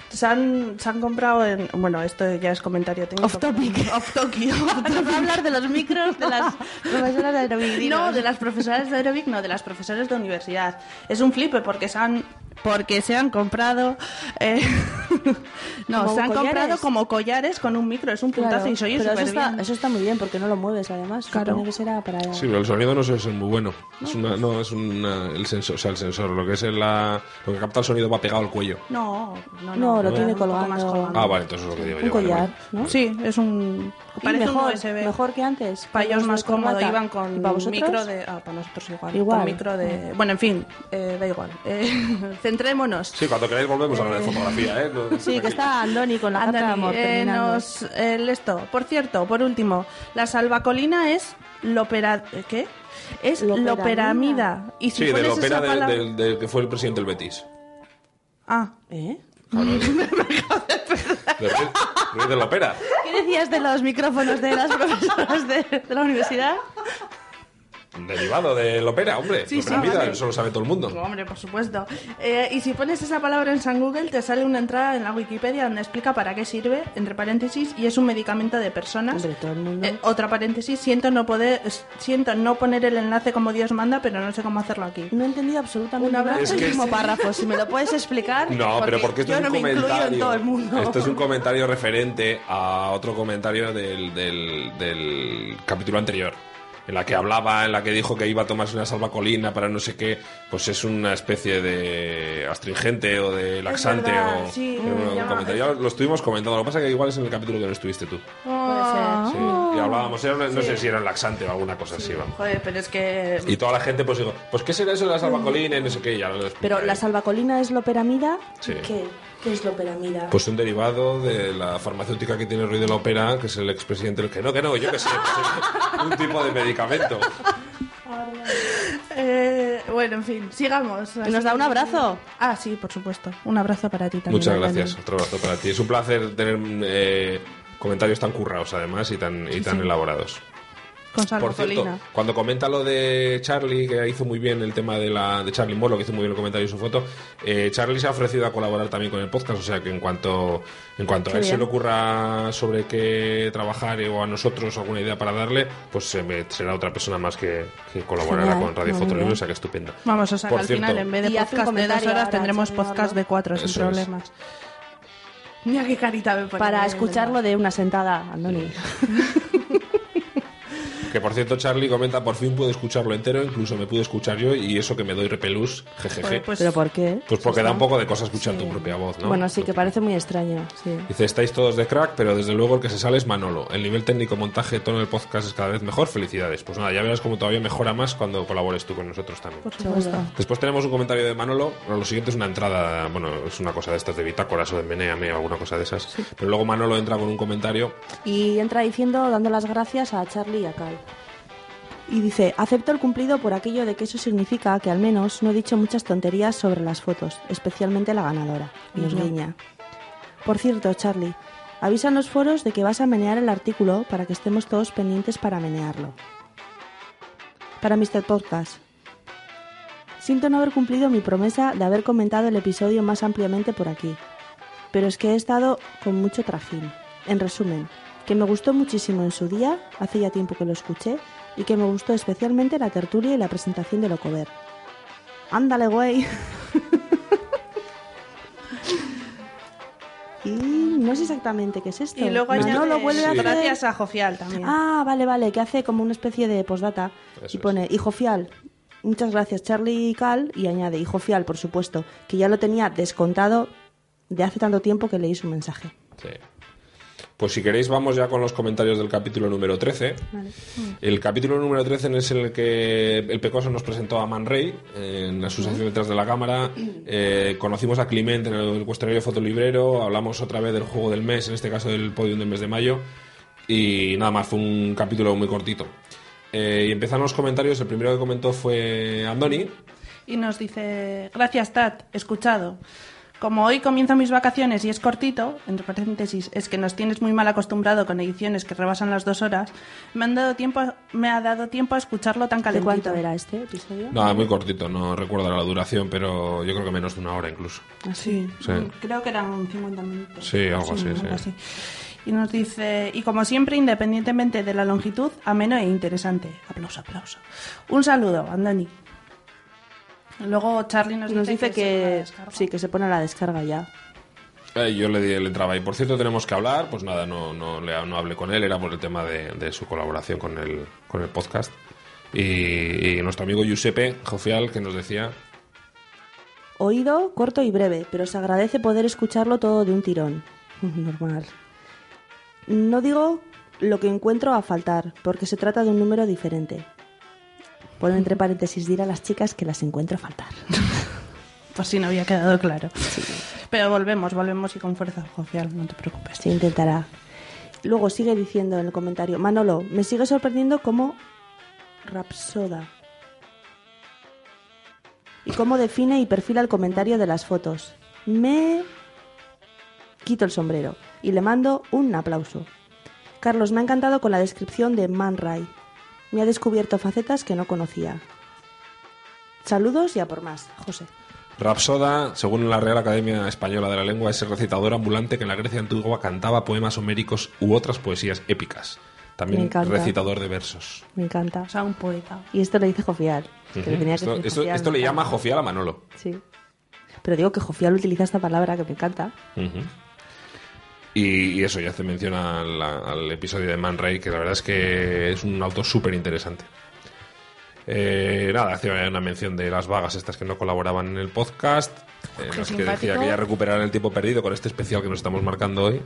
Se han, se han comprado en... Bueno, esto ya es comentario técnico. Off topic. Off topic. Nos va a hablar de los micros de las profesoras de aerobic. No, de las profesoras de aerobic, no, de las profesoras de universidad. Es un flipe porque se han porque se han comprado eh, no, ¿Como se han collares? comprado como collares con un micro, es un puntazo Claro, y pero eso está, bien. eso está muy bien porque no lo mueves además. Claro. Supone que será para... Sí, pero el sonido no ser muy bueno. Es una, no, es una, el sensor, o sea, el sensor, lo que es el, la, lo que capta el sonido va pegado al cuello. No, no, No, lo no, tiene poco más colgando. Ah, vale, entonces es lo que digo Un yo. collar, vale. ¿no? Sí, es un parece mejor, un USB. mejor que antes. Para ellos más cómodo, corbata. iban ¿Y con para micro de... Ah, para nosotros igual. Igual. Con micro de... Bueno, en fin, eh, da igual. Eh, centrémonos. Sí, cuando queráis volvemos a hablar de fotografía, ¿eh? No- Sí, que está Andoni con la Andoni, amor eh, nos- el esto. Por cierto, por último, la salvacolina es lopera... ¿eh, ¿Qué? Es Loperamida. loperamida. Y si Sí, de del- del que fue el presidente del Betis. Ah, ¿Eh? Claro, de, la ópera. ¿Qué decías de los micrófonos de las profesoras de, de la universidad? Derivado de la ópera, hombre. Sí, la sí, vale. eso lo sabe todo el mundo. Hombre, por supuesto. Eh, y si pones esa palabra en San Google, te sale una entrada en la Wikipedia donde explica para qué sirve, entre paréntesis, y es un medicamento de personas. Hombre, todo el mundo. Eh, otra paréntesis, siento no poder, siento no poner el enlace como Dios manda, pero no sé cómo hacerlo aquí. No he entendido absolutamente Un abrazo nada. Es que el es- párrafo. Si me lo puedes explicar. No, pero porque esto yo es un no me incluyo comentario. en todo el mundo. Esto es un comentario referente a otro comentario del, del, del capítulo anterior. En la que hablaba, en la que dijo que iba a tomarse una salvacolina para no sé qué, pues es una especie de astringente o de laxante verdad, o sí, un- un ya- comentario. Ya lo estuvimos comentando, lo que pasa es que igual es en el capítulo que no estuviste tú. Puede Sí, y hablábamos, era- no Sí. sé si era un laxante o alguna cosa así. vamos. Joder, pero es que... Y toda la gente pues digo, pues ¿qué será eso de la salvacolina y no sé qué? Y ya lo Pero la salvacolina es loperamida. Sí. ¿Qué? ¿Qué es loperamida? Pues un derivado de la farmacéutica que tiene Ruiz de la Ópera, que es el expresidente del que no, que no, yo que sé, pues, un tipo de medicamento. Eh, bueno, en fin, sigamos. ¿Y nos da un abrazo? Ah, sí, por supuesto. Un abrazo para ti también. Muchas gracias, otro abrazo para ti. Es un placer tener eh, comentarios tan currados además y tan, y tan elaborados. Con Por cierto, cuando comenta lo de Charlie, que hizo muy bien el tema de la de Charlie Molo, que hizo muy bien el comentario en su foto, eh, Charlie se ha ofrecido a colaborar también con el podcast, o sea que en cuanto en cuanto Qué a él se le ocurra sobre qué trabajar eh, o a nosotros alguna idea para darle, pues se me- será otra persona más que, que colaborará Genial, con Radio bien. o sea que estupendo. Vamos, o sea, que Por al cierto, final en vez de Y podcast de dos horas tendremos podcast de cuatro sin es. Mira qué carita me pone. Para escucharlo de una sentada, Andoni. Que por cierto, Charlie comenta, por fin pude escucharlo entero, incluso me pude escuchar yo, y eso que me doy repelús, jejeje. Pues- ¿Pero por qué? Pues porque da un poco de cosa escuchar tu propia voz, ¿no? Bueno, sí, que parece muy extraño. Sí. Dice, estáis todos de crack, pero desde luego el que se sale es Manolo. El nivel técnico, montaje, tono del podcast es cada vez mejor. Felicidades. Pues nada, ya verás cómo todavía mejora más cuando colabores tú con nosotros también. Por supuesto. Después tenemos un comentario de Manolo. Bueno, lo siguiente es una entrada, bueno, es una cosa de estas de bitácoras o de Meneame o alguna cosa de esas. Pero luego Manolo entra con un comentario. Y entra diciendo, dando las gracias a Charlie y a Cal. Y dice, acepto el cumplido por aquello de que eso significa que al menos no he dicho muchas tonterías sobre las fotos, especialmente la ganadora. Y nos No. guiña. Por cierto, Charlie, avisa en los foros de que vas a menear el artículo para que estemos todos pendientes para menearlo. Para Mr. Podcast. Siento no haber cumplido mi promesa de haber comentado el episodio más ampliamente por aquí. Pero es que he estado con mucho trajín. En resumen, que me gustó muchísimo en su día, hace ya tiempo que lo escuché, y que me gustó especialmente la tertulia y la presentación de Locover. ¡Ándale, güey! y no sé exactamente qué es esto. Y luego vuelve a hacer- gracias a Jofial también. Ah, vale, vale, que hace como una especie de postdata Eso y pone hijo fial. Muchas gracias, Charlie y Cal, y añade hijo fial, por supuesto, que ya lo tenía descontado de hace tanto tiempo que leí su mensaje. Sí. Pues si queréis vamos ya con los comentarios del capítulo número 13. Vale. El capítulo número 13 es el que el Pecoso nos presentó a Man Ray en la asociación detrás de la cámara. Eh, conocimos a Clement en el cuestionario fotolibrero. Hablamos otra vez del juego del mes, en este caso del podium del mes de mayo. Y nada más, fue un capítulo muy cortito. Eh, y empezaron los comentarios. El primero que comentó fue Andoni. Y nos dice, gracias Tat, escuchado. Como hoy comienzo mis vacaciones y es cortito, entre paréntesis, es que nos tienes muy mal acostumbrado con ediciones que rebasan las dos horas, me, han dado tiempo, me ha dado tiempo a escucharlo tan ¿De calentito. cuánto era este episodio? No, muy cortito, no recuerdo la duración, pero yo creo que menos de una hora incluso. Sí, Sí. mm, creo que eran 50 minutos. Sí, algo así, sí. así. Y nos dice, y como siempre, independientemente de la longitud, ameno e interesante. Aplauso, aplauso. Un saludo, Andoni. Luego Charlie nos, Nos dice que sí, que se pone a la descarga ya. Eh, yo le, di- le entraba y por cierto tenemos que hablar, pues nada, no, no, le, no hablé con él, era por el tema de, de su colaboración con el, con el podcast. Y, y nuestro amigo Giuseppe Jofial que nos decía, Oído corto y breve, pero se agradece poder escucharlo todo de un tirón. Normal. No digo lo que encuentro a faltar, porque se trata de un número diferente. Pone entre paréntesis dir a las chicas que las encuentro faltar. Por si no había quedado claro. Pero volvemos, volvemos y con fuerza, Jofial, no te preocupes. Se intentará. Luego sigue diciendo en el comentario, Manolo, me sigue sorprendiendo como Rapsoda. Y cómo define y perfila el comentario de las fotos. Me quito el sombrero y le mando un aplauso. Carlos, me ha encantado con la descripción de Man Ray. Me ha descubierto facetas que no conocía. Saludos y a por más, José. Rapsoda, según la Real Academia Española de la Lengua, es el recitador ambulante que en la Grecia antigua cantaba poemas homéricos u otras poesías épicas. También encanta. recitador de versos. Me encanta. O sea, un poeta. Y esto lo dice Jofial. que Ujú. le tenía que Esto, decir esto- Jofial, esto me le llama. Jofial a Manolo. Sí. Pero digo que Jofial utiliza esta palabra que me encanta. Ujú. Y, y eso, ya hace mención al, al episodio de Man Ray, que la verdad es que es un auto súper interesante. Eh, nada, hacía una mención de las vagas estas que no colaboraban en el podcast, en Qué las que decía que ya recuperar el tiempo perdido con este especial que nos estamos marcando hoy.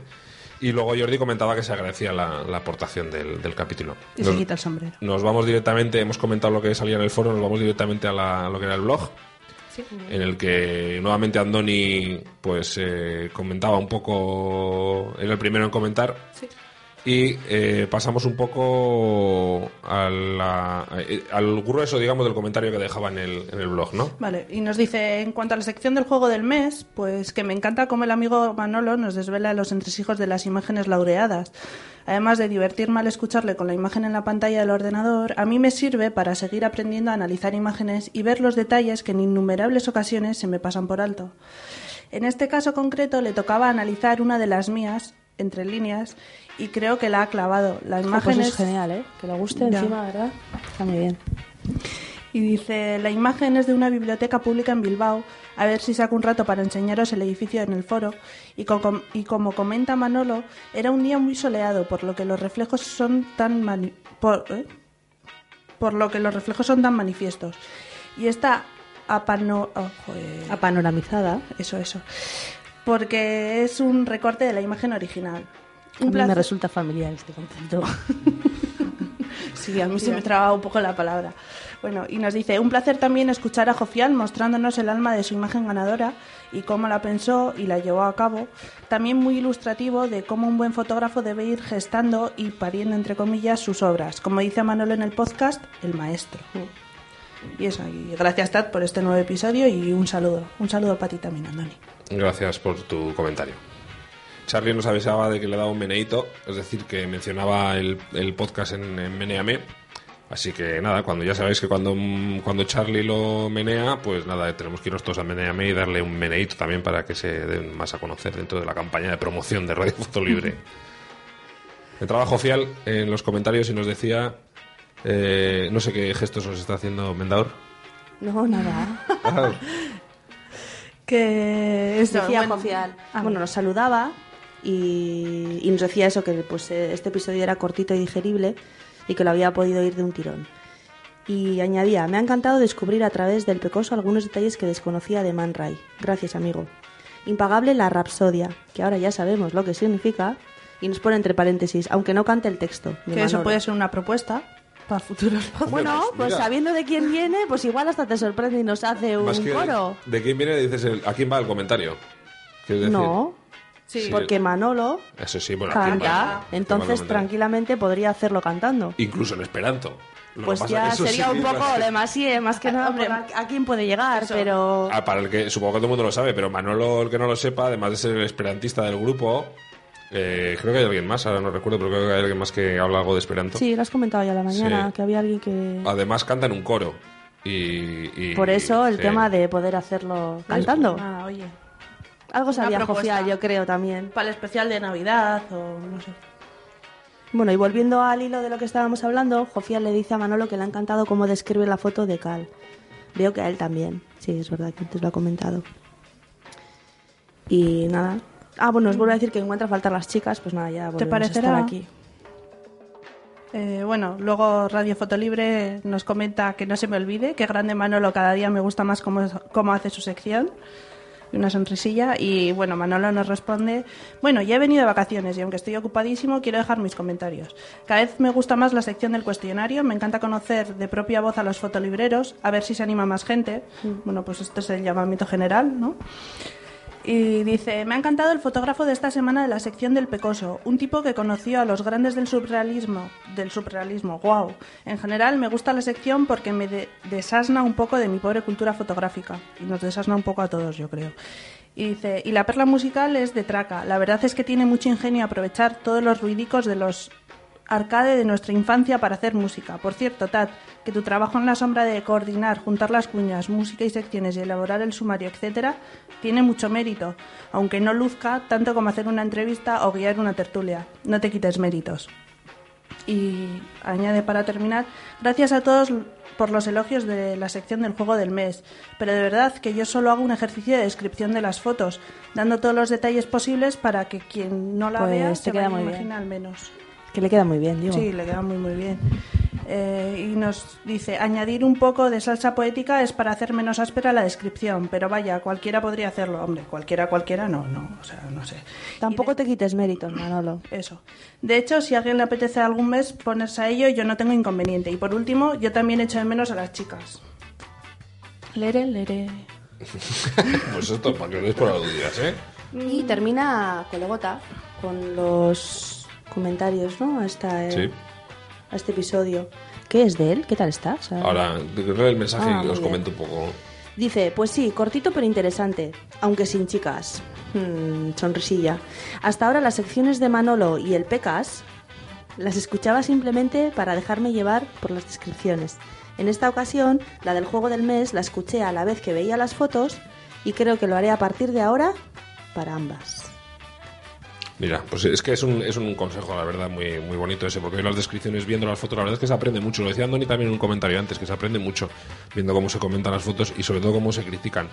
Y luego Jordi comentaba que se agradecía la, la aportación del, del capítulo. Y se Nos- quita el sombrero. nos vamos directamente, hemos comentado lo que salía en el foro, nos vamos directamente a, la- a lo que era el blog, en el que nuevamente Andoni pues eh, comentaba un poco, era el primero en comentar, Y eh, pasamos un poco eh, al grueso, digamos, del comentario que dejaba en el, en el blog, ¿no? Vale, y nos dice, en cuanto a la sección del juego del mes, pues que me encanta cómo el amigo Manolo nos desvela los entresijos de las imágenes laureadas. Además de divertirme al escucharle con la imagen en la pantalla del ordenador, a mí me sirve para seguir aprendiendo a analizar imágenes y ver los detalles que en innumerables ocasiones se me pasan por alto. En este caso concreto le tocaba analizar una de las mías, entre líneas, y creo que la ha clavado. La imagen pues es es genial, ¿eh? Que le guste Ya. encima, ¿verdad? Está muy bien. Y dice, la imagen es de una biblioteca pública en Bilbao, a ver si saco un rato para enseñaros el edificio en el foro. Y, co- com- y como comenta Manolo, era un día muy soleado, por lo que los reflejos son tan mani- por, ¿eh? por lo que los reflejos son tan manifiestos. Y está apano, oh. Apanoramizada. Eso, eso. Porque es un recorte de la imagen original. A mí me resulta familiar este concepto. Sí, a mí se me traba un poco la palabra. Bueno, y nos dice, un placer también escuchar a Jofial mostrándonos el alma de su imagen ganadora y cómo la pensó y la llevó a cabo. También muy ilustrativo de cómo un buen fotógrafo debe ir gestando y pariendo, entre comillas, sus obras. Como dice Manolo en el podcast, el maestro. Y eso, y gracias Tad por este nuevo episodio y un saludo. Un saludo para ti también, Andoni. Gracias por tu comentario. Charlie nos avisaba de que le daba un meneíto, es decir, que mencionaba el, el podcast en, en Meneame. Así que nada, cuando ya sabéis que cuando, cuando Charlie lo menea, pues nada, tenemos que irnos todos a Meneame y darle un meneíto también para que se den más a conocer dentro de la campaña de promoción de Radio Foto Libre. El trabajo fiel en los comentarios y nos decía, eh, no sé qué gestos os está haciendo Mendaur. No, nada. Ah, Que es decía Jofial. Ah, bueno, nos saludaba y, y nos decía eso, que pues eh, este episodio era cortito y digerible y que lo había podido ir de un tirón. Y añadía, me ha encantado descubrir a través del pecoso algunos detalles que desconocía de Man Ray. Gracias, amigo. Impagable la rapsodia, que ahora ya sabemos lo que significa, y nos pone entre paréntesis, aunque no cante el texto. que eso puede ser una propuesta para futuros Bueno, pues mira. sabiendo de quién viene, pues igual hasta te sorprende y nos hace un Más que coro. ¿De quién viene? Dices, el- ¿a quién va el comentario? Decir- No, Sí. porque Manolo Eso sí, bueno, canta, aquí el entonces tranquilamente podría hacerlo cantando. Incluso en esperanto. Lo Pues ya eso sería sí un poco demasiado, más que nada, por a, a quién puede llegar, pero... Ah, para el que supongo que todo el mundo lo sabe, pero Manolo, el que no lo sepa, además de ser el esperantista del grupo, eh, creo que hay alguien más, ahora no recuerdo, pero creo que hay alguien más que habla algo de esperanto. Sí, lo has comentado ya a la mañana, Sí. que había alguien que... Además canta en un coro. Y, y- Por eso el sí. tema de poder hacerlo cantando. Ah, oye. Algo sabía. Jofial, yo creo también. Para el especial de Navidad o no sé. Bueno, y volviendo al hilo de lo que estábamos hablando, Jofial le dice a Manolo que le ha encantado cómo describe la foto de Cal. Veo que a él también. Sí, es verdad que antes lo ha comentado. Y nada. Ah, bueno, os vuelvo a decir que encuentra faltar las chicas, pues nada, ya ¿Te volvemos a parecerá? estar aquí. Eh, bueno, luego Radio Fotolibre nos comenta que no se me olvide, que grande Manolo cada día me gusta más cómo, cómo hace su sección. Y una sonrisilla. Y bueno, Manolo nos responde, bueno, ya he venido de vacaciones y aunque estoy ocupadísimo, quiero dejar mis comentarios. Cada vez me gusta más la sección del cuestionario, me encanta conocer de propia voz a los fotolibreros, a ver si se anima más gente. Bueno, pues este es el llamamiento general, ¿no? Y dice, me ha encantado el fotógrafo de esta semana de la sección del Pecoso, un tipo que conoció a los grandes del surrealismo, del surrealismo, wow. En general me gusta la sección porque me de- desasna un poco de mi pobre cultura fotográfica y nos desasna un poco a todos, yo creo. Y dice, y la perla musical es de traca. La verdad es que tiene mucho ingenio aprovechar todos los ruidicos de los arcade de nuestra infancia para hacer música. Por cierto, Tad, que tu trabajo en la sombra de coordinar, juntar las cuñas, música y secciones y elaborar el sumario, etcétera, tiene mucho mérito, aunque no luzca tanto como hacer una entrevista o guiar una tertulia. No te quites méritos. Y añade para terminar, gracias a todos por los elogios de la sección del juego del mes, pero de verdad que yo solo hago un ejercicio de descripción de las fotos, dando todos los detalles posibles para que quien no la Pues vea se queda muy bien. al menos. Que le queda muy bien, digo. Sí, le queda muy muy bien. Eh, y nos dice, añadir un poco de salsa poética es para hacer menos áspera la descripción, pero vaya, cualquiera podría hacerlo. Hombre, cualquiera, cualquiera, no, no, o sea, no sé. Tampoco te quites méritos, Manolo. Eso. De hecho, si a alguien le apetece algún mes ponerse a ello, yo no tengo inconveniente. Y por último, yo también echo de menos a las chicas. Lere, lere. pues esto, para que por aludidas, ¿eh? Y termina Colegota con los comentarios, ¿no? A, esta, eh, Sí. A este episodio. ¿Qué es de él? ¿Qué tal está? O sea, Ahora, leo el mensaje Ah, y muy os bien. comento un poco. Dice, pues sí, cortito pero interesante, aunque sin chicas. Hmm, sonrisilla. Hasta ahora las secciones de Manolo y el Pecas las escuchaba simplemente para dejarme llevar por las descripciones. En esta ocasión, la del juego del mes la escuché a la vez que veía las fotos y creo que lo haré a partir de ahora para ambas. Mira, pues es que es un, es un consejo, la verdad, muy, muy bonito ese, porque las descripciones viendo las fotos, la verdad es que se aprende mucho. Lo decía Andoni también en un comentario antes, que se aprende mucho viendo cómo se comentan las fotos y sobre todo cómo se critican.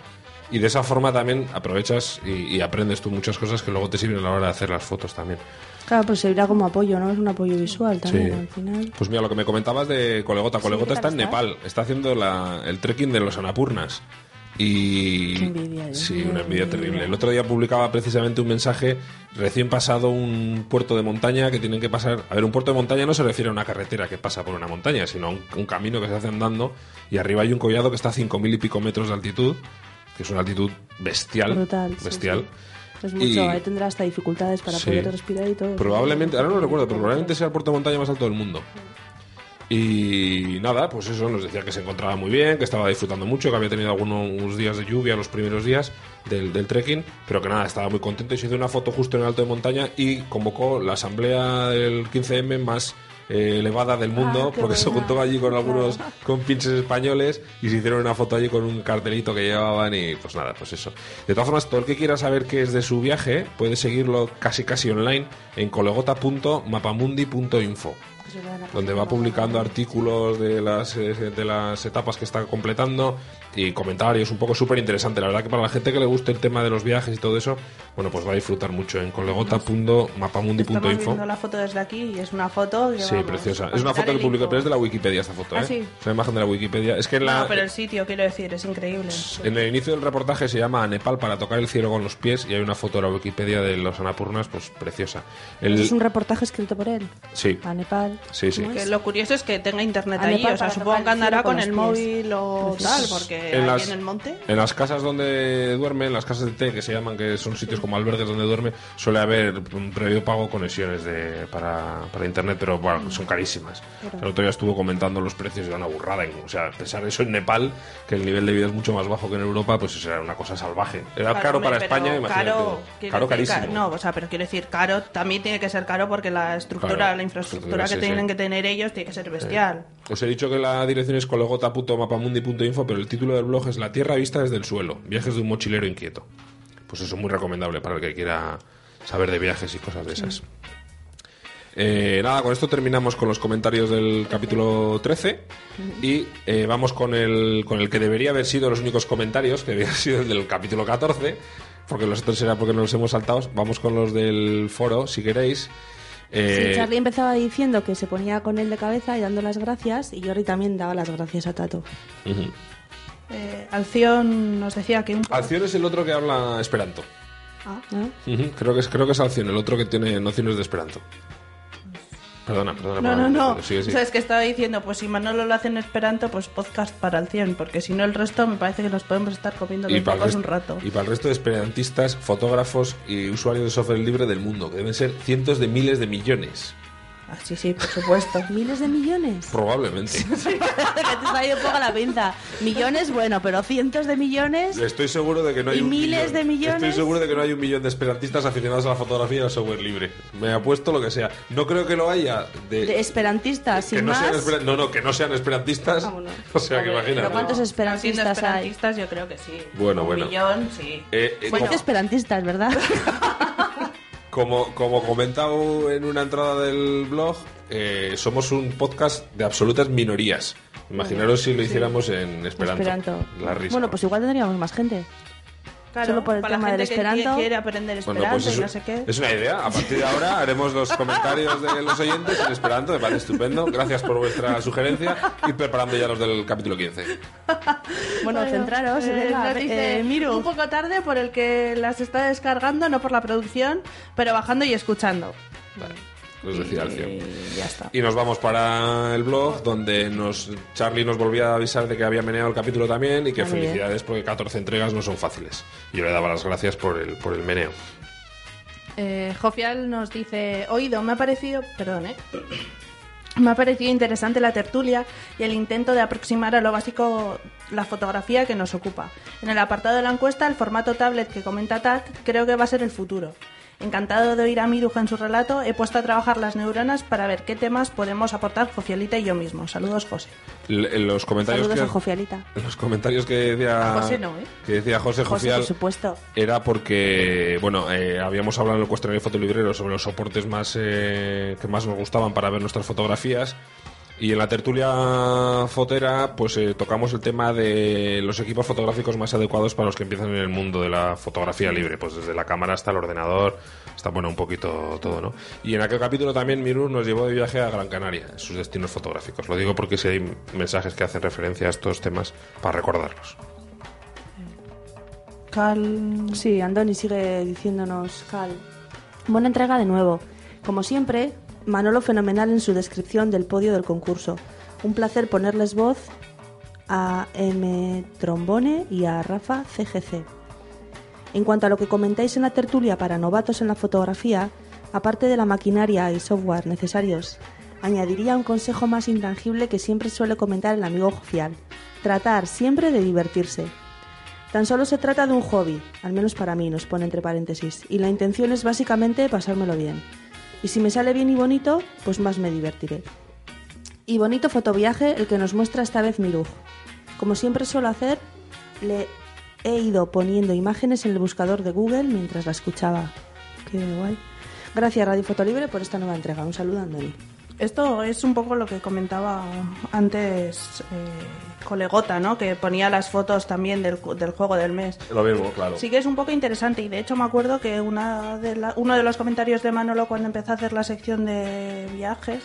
Y de esa forma también aprovechas y, y aprendes tú muchas cosas que luego te sirven a la hora de hacer las fotos también. Claro, pues servirá como apoyo, ¿no? Es un apoyo visual también, Sí. al final. Pues mira, lo que me comentabas de Colegota. Colegota ¿qué está en está? Nepal, está haciendo la- el trekking de los Anapurnas. Y. Qué envidia, Dios Sí, una envidia terrible. El otro día publicaba precisamente un mensaje recién pasado un puerto de montaña que tienen que pasar. A ver, un puerto de montaña no se refiere a una carretera que pasa por una montaña, sino a un, un camino que se hace andando. Y arriba hay un collado que está a 5.000 y pico metros de altitud, que es una altitud bestial. Brutal, sí, Bestial. Es mucho, Y- ahí tendrá hasta dificultades para Sí. poder respirar y todo. Probablemente, ahora no lo recuerdo, pero probablemente sea el puerto de montaña más alto del mundo. Y nada, pues eso, nos decía que se encontraba muy bien, que estaba disfrutando mucho, que había tenido algunos días de lluvia los primeros días del, del trekking, pero que nada, estaba muy contento y se hizo una foto justo en el alto de montaña y convocó la asamblea del 15M más eh, elevada del mundo, Ah, porque se juntó allí con algunos compinches españoles y se hicieron una foto allí con un cartelito que llevaban y pues nada, pues eso. De todas formas, todo el que quiera saber qué es de su viaje puede seguirlo casi casi online en colegota.mapamundi.info donde va publicando artículos de las, eh, de las etapas que está completando y comentarios, un poco súper interesante. La verdad que para la gente que le guste el tema de los viajes y todo eso, bueno, pues va a disfrutar mucho en Estamos colegota.mapamundi.info. viendo la foto desde aquí y es una foto que, Sí, vamos, preciosa. Es una foto que info. pero es de la Wikipedia esta foto, ¿Ah, ¿eh? sí? Es una imagen de la Wikipedia. Es que en, la, No, pero el sitio, quiero decir, es increíble. en el inicio del reportaje se llama a Nepal para tocar el cielo con los pies y hay una foto de la Wikipedia de los Anapurnas, pues preciosa. El- Es un reportaje escrito por él. Sí. A Nepal. Sí, sí. ¿Cómo Que lo curioso es que tenga internet A allí, Nepal o sea, supongo que andará con con el los móvil o tal, porque En las- en el monte... En las casas donde duerme, en las casas de té que se llaman, que son sitios como albergues donde duerme, suele haber un previo pago conexiones de, para, para internet, pero bueno, son carísimas. El otro día estuvo comentando los precios de una burrada. O sea, pensar eso en Nepal, que el nivel de vida es mucho más bajo que en Europa, pues eso era una cosa salvaje. Era Claro, caro hombre, para pero España, imagínate. Caro, Caro, decir, carísimo. ca- no, o sea, pero quiero decir, caro también tiene que ser caro porque la estructura, Claro, la infraestructura sí, que sí. tienen que tener ellos tiene que ser bestial. Os he dicho que la dirección es colegota.mapamundi.info, pero el título del blog es La Tierra vista desde el suelo, viajes de un mochilero inquieto. Pues eso es muy recomendable para el que quiera saber de viajes y cosas de esas. Eh, nada, con esto terminamos con los comentarios del capítulo 13 y eh, vamos con el, con el que debería haber sido los únicos comentarios, que debería sido el del capítulo 14, porque los otros era porque nos los hemos saltado. Vamos con los del foro, si queréis. Eh, Sí, Charlie empezaba diciendo que se ponía con él de cabeza y dando las gracias, y Jordi también daba las gracias a Tato. Eh, Alción nos decía que un poco- Alción es el otro que habla esperanto. Ah. Ujú, Creo que es creo que es Alción, el otro que tiene nociones de Esperanto. Perdona, perdona. No, no, perdona, no. perdona, sigue, sigue. O sea, es que estaba diciendo, pues si Manolo lo hace en Esperanto, pues podcast para el 100, porque si no el resto me parece que nos podemos estar comiendo los para un rato. y para el resto de esperantistas, fotógrafos y usuarios de software libre del mundo, que deben ser cientos de miles de millones. Ah, sí, sí, por supuesto. ¿Miles de millones? Probablemente. que te ha ido un poco la pinza. Millones, bueno, pero cientos de millones. Estoy seguro de que no hay ¿Y un miles millón- de millones? Estoy seguro de que no hay un millón de esperantistas aficionados a la fotografía y al software libre. Me apuesto lo que sea. No creo que lo haya de, De esperantistas, que sin no más. sean no, no, que no sean esperantistas. O sea, que imagínate. ¿Pero cuántos esperantistas hay? esperantistas, yo creo que sí. Bueno, un bueno. millón, sí. Eh, eh, Bueno, esperantistas, ¿verdad? Como, como comentado en una entrada del blog, eh, somos un podcast de absolutas minorías. Imaginaros si lo hiciéramos en Esperanto. Esperanto. La risa. Bueno, pues igual tendríamos más gente. Claro, Solo por el para tema la del gente que esperanto. quiere aprender Bueno, esperanto pues y es, no sé qué. es una idea. A partir de ahora haremos los comentarios de los oyentes en Esperanto. Me parece estupendo. Gracias por vuestra sugerencia y preparando ya los del capítulo 15. Bueno, centraros. Eh, venga, nos dice, eh, Miru. Un poco tarde por el que las está descargando, no por la producción, pero bajando y escuchando. Vale, Y ya está. Y nos vamos para el blog donde nos Charlie nos volvía a avisar de que había meneado el capítulo también y que Ah, bien. felicidades porque 14 entregas no son fáciles. Yo le daba las gracias por el, por el meneo. Eh, Jofial nos dice, oído, me ha parecido, perdón, ¿eh? Me ha parecido interesante la tertulia y el intento de aproximar a lo básico la fotografía que nos ocupa. En el apartado de la encuesta, el formato tablet que comenta Tat creo que va a ser el futuro. Encantado de oír a Miruja en su relato, he puesto a trabajar las neuronas para ver qué temas podemos aportar Jofialita y yo mismo. Saludos, José. L- En los comentarios Saludos que, a Jofialita. en los comentarios que decía José no, ¿eh? que decía José José, Jofial por supuesto. era porque bueno eh, habíamos hablado en el cuestionario fotolibrero sobre los soportes más eh, que más nos gustaban para ver nuestras fotografías y en la tertulia fotera pues eh, tocamos el tema de los equipos fotográficos más adecuados para los que empiezan en el mundo de la fotografía libre pues desde la cámara hasta el ordenador está bueno un poquito todo no y en aquel capítulo también Mirur nos llevó de viaje a Gran Canaria sus destinos fotográficos lo digo porque si hay mensajes que hacen referencia a estos temas para recordarlos Cal... Sí, Andoni sigue diciéndonos, Cal. Buena entrega de nuevo. Como siempre, Manolo fenomenal en su descripción del podio del concurso. Un placer ponerles voz a M. Trombone y a Rafa CGC. En cuanto a lo que comentáis en la tertulia para novatos en la fotografía, aparte de la maquinaria y software necesarios, añadiría un consejo más intangible que siempre suele comentar el amigo Jofial. Tratar siempre de divertirse. Tan solo se trata de un hobby, al menos para mí, nos pone entre paréntesis, y la intención es básicamente pasármelo bien. Y si me sale bien y bonito, pues más me divertiré. Y bonito fotoviaje el que nos muestra esta vez Miruj. Como siempre suelo hacer, le he ido poniendo imágenes en el buscador de Google mientras la escuchaba. Qué guay. Gracias Radio Fotolibre por esta nueva entrega. Un saludo, Andoni. Esto es un poco lo que comentaba antes eh, Colegota, ¿no? Que ponía las fotos también del, del juego del mes. lo mismo claro Sí que es un poco interesante y de hecho me acuerdo que una de la- uno de los comentarios de Manolo cuando empezó a hacer la sección de viajes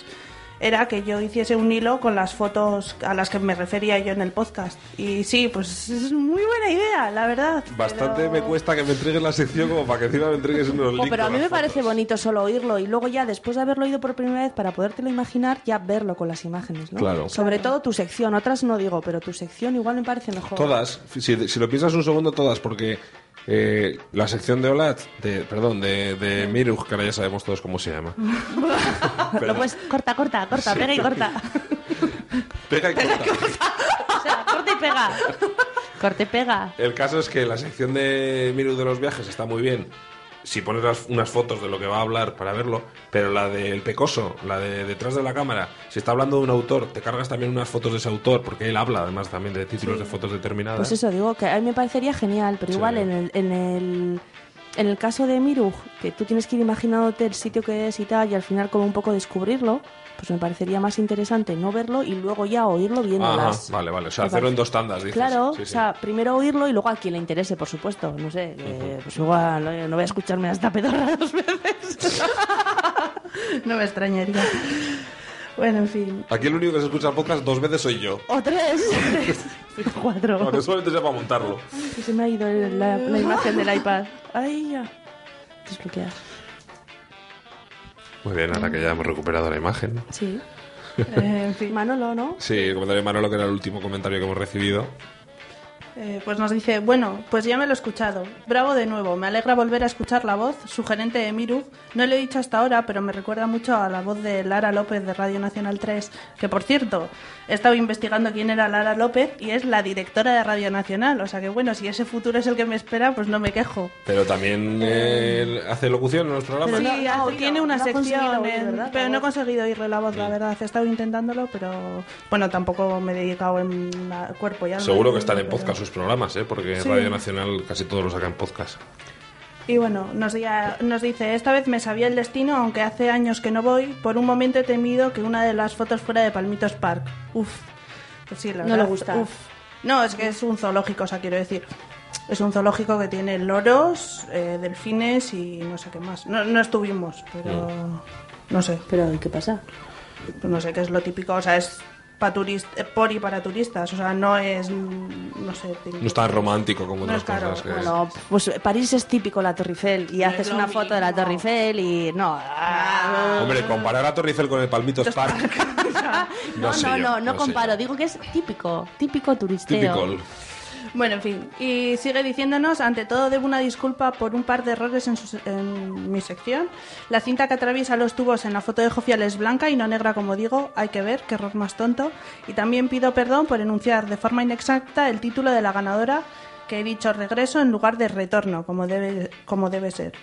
era que yo hiciese un hilo con las fotos a las que me refería yo en el podcast. Y sí, pues es muy buena idea, la verdad. Bastante pero- me cuesta que me entregues la sección como para que encima me entregues unos Oh, links. pero a mí me parece bonito solo oírlo y luego ya después de haberlo oído por primera vez para podértelo imaginar ya verlo con las imágenes, ¿no? Claro. Sobre todo tu sección, otras no digo, pero tu sección igual me parece mejor. Todas, si, si lo piensas un segundo, todas, porque eh, la sección de Olat, de, perdón, de, de Miruj, que ahora ya sabemos todos cómo se llama. Lo puedes- corta, corta, corta, pega y corta. Pega y corta. o sea, corta y pega. Corta y pega. El caso es que la sección de Miruj de los viajes está muy bien. Si pones las- unas fotos de lo que va a hablar para verlo, pero la del pecoso, la de detrás de la cámara, si está hablando de un autor, te cargas también unas fotos de ese autor, porque él habla además también de títulos de fotos determinadas. Pues eso digo, que a mí me parecería genial, pero Sí. igual en el, en el en el caso de Miruj, que tú tienes que ir imaginándote el sitio que es y tal, y al final como un poco descubrirlo, pues me parecería más interesante no verlo y luego ya oírlo Ajá, viéndolas. vale, vale. O sea, hacerlo en dos tandas, dices. Claro, Sí, o sea, primero oírlo y luego a quien le interese, por supuesto. No sé, eh, pues igual eh, no voy a escucharme hasta pedorra dos veces. No me extrañaría. Bueno, en fin. Aquí el único que se escucha el podcast dos veces soy yo. o tres. Cuatro. Aunque solamente sea para montarlo. Se me ha ido la, la imagen del iPad. Ay, ya. Desbloquear. Muy bien, ahora que ya hemos recuperado la imagen. Sí. Eh, en fin. Manolo, ¿no? Sí, el comentario de Manolo, que era el último comentario que hemos recibido. Eh, pues nos dice, bueno, pues ya me lo he escuchado. Bravo de nuevo, me alegra volver a escuchar la voz sugerente de Miru. No lo he dicho hasta ahora, pero me recuerda mucho a la voz de Lara López de Radio Nacional 3, que por cierto, he estado investigando quién era Lara López y es la directora de Radio Nacional. O sea que bueno, si ese futuro es el que me espera, pues no me quejo. Pero también eh, hace locución en los programas. Sí, no- hace- tiene una no sección, oír, en- ¿verdad? pero La no he conseguido oírle la voz, la verdad. He estado intentándolo, pero bueno, tampoco me he dedicado en a- cuerpo y alma. Seguro que están en pero- podcast sus programas, ¿eh? porque Sí. Radio Nacional casi todos lo sacan en podcast. Y bueno, nos, dia- nos dice, esta vez me sabía el destino, aunque hace años que no voy. Por un momento he temido que una de las fotos fuera de Palmitos Park. Uf. Pues sí, la No verdad. le gusta. Uf. No, es que es un zoológico, o sea, quiero decir. Es un zoológico que tiene loros, eh, delfines y no sé qué más. No, no estuvimos, pero... No sé. Pero, ¿y qué pasa? Pues no sé qué es lo típico, o sea, es pa turist- eh, por y para turistas, o sea, no es, no sé, No es tan romántico como No otras es claro, cosas. que- Bueno, pues París es típico la Torre Eiffel y No haces es una foto de la. Torre Eiffel y no. ah, Hombre, comparar a Torre Eiffel con el Palmitos Park. No, sé no, yo, no, no comparo. Digo que es típico, típico turisteo. Typical. Bueno, en fin, y sigue diciéndonos, ante todo debo una disculpa por un par de errores en, su- en mi sección. La cinta que atraviesa los tubos en la foto de Jofial es blanca y no negra como digo, hay que ver, qué error más tonto. Y también pido perdón por enunciar de forma inexacta el título de la ganadora, que he dicho regreso en lugar de retorno, como debe, como debe ser.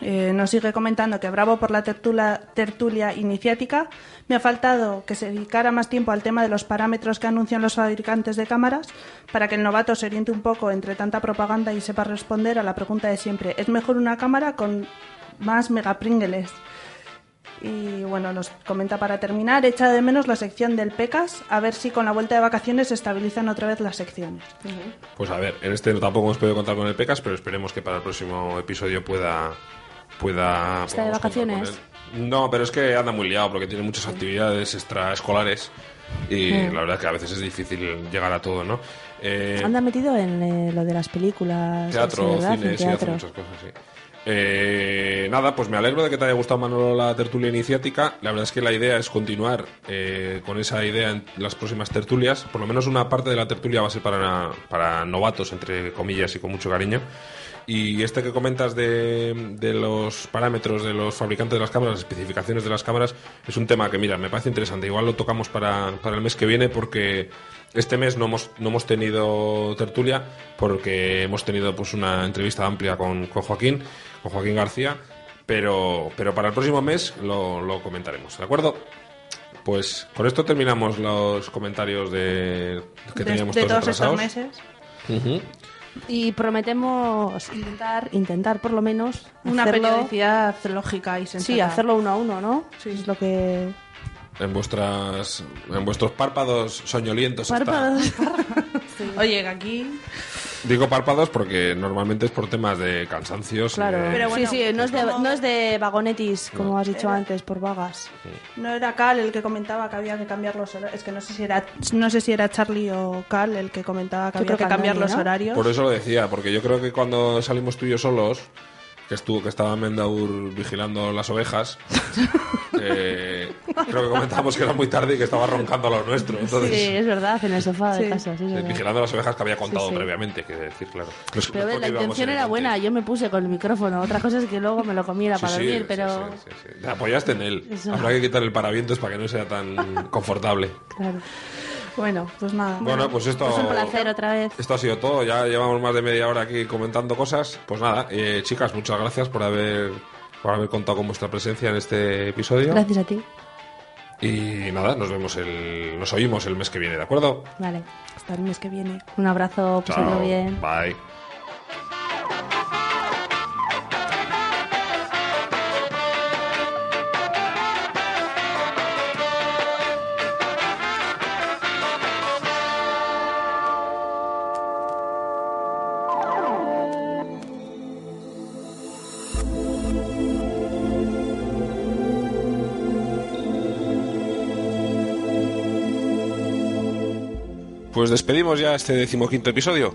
Eh, nos sigue comentando que bravo por la tertulia iniciática. Me ha faltado que se dedicara más tiempo al tema de los parámetros que anuncian los fabricantes de cámaras para que el novato se oriente un poco entre tanta propaganda y sepa responder a la pregunta de siempre. ¿Es mejor una cámara con más megapringles? Y bueno, nos comenta para terminar, echa de menos la sección del PECAS, a ver si con la vuelta de vacaciones se estabilizan otra vez las secciones. Pues a ver, en este tampoco hemos podido contar con el PECAS, pero esperemos que para el próximo episodio pueda. pueda ¿Está de vacaciones? No, pero es que anda muy liado porque tiene muchas actividades extraescolares y Mm. la verdad que a veces es difícil llegar a todo, ¿no? Eh, Anda metido en eh, lo de las películas. teatro, sí, cine, En sí, hace teatro. muchas cosas, sí. Eh, nada, pues me alegro de que te haya gustado Manolo la tertulia iniciática. La verdad es que la idea es continuar eh, con esa idea en las próximas tertulias. Por lo menos una parte de la tertulia va a ser para, para novatos, entre comillas y con mucho cariño. Y este que comentas de, de los parámetros de los fabricantes de las cámaras, las especificaciones de las cámaras, es un tema que, mira, me parece interesante. Igual lo tocamos para, para el mes que viene porque este mes no hemos, no hemos tenido tertulia porque hemos tenido pues una entrevista amplia con, con Joaquín, con Joaquín García, pero, pero para el próximo mes lo, lo comentaremos, ¿de acuerdo? Pues con esto terminamos los comentarios de, que teníamos de todos todos estos meses. Y prometemos intentar, intentar por lo menos Una hacerlo- periodicidad lógica y sensata. Sí, hacerlo uno a uno, ¿no? Sí. Es lo que... En vuestras en vuestros párpados soñolientos está. Párpados. Oye, aquí... Digo párpados porque normalmente es por temas de cansancios. Claro. de- Pero bueno, sí, sí, no es de, como- no es de vagonetis, como has dicho Era- antes, por vagas. No era Cal el que comentaba que había que cambiar los horarios. Es que no sé si era, no sé si era Charlie o Cal el que comentaba que Yo había creo que que cambiar los ¿no? horarios. Por eso lo decía, porque yo creo que cuando salimos tú y yo solos, que estuvo que estaba Mendaur vigilando las ovejas, eh, creo que comentamos que era muy tarde y que estaba roncando a lo nuestro. Entonces, Sí, es verdad, en el sofá de Sí. casa, sí, eh, vigilando las ovejas que había contado Sí, sí. previamente, que decir, claro. No es- Pero no es ves, la intención en era buena, yo me puse con el micrófono. Otra cosa es que luego me lo comiera Sí, para sí, dormir, sí, pero... sí, sí, sí. Te apoyaste en él. Eso. Habrá que quitar el paravientos para que no sea tan confortable. Claro. Bueno, pues nada. Bueno, pues esto... Es un placer otra vez. Esto ha sido todo, ya llevamos más de media hora aquí comentando cosas. Pues nada, eh, chicas, muchas gracias por haber, por haber contado con vuestra presencia en este episodio. Gracias a ti. Y nada, nos vemos el, nos oímos el mes que viene, ¿de acuerdo? Vale. Hasta el mes que viene. Un abrazo, pasadlo bien. Bye. Despedimos ya este decimoquinto episodio.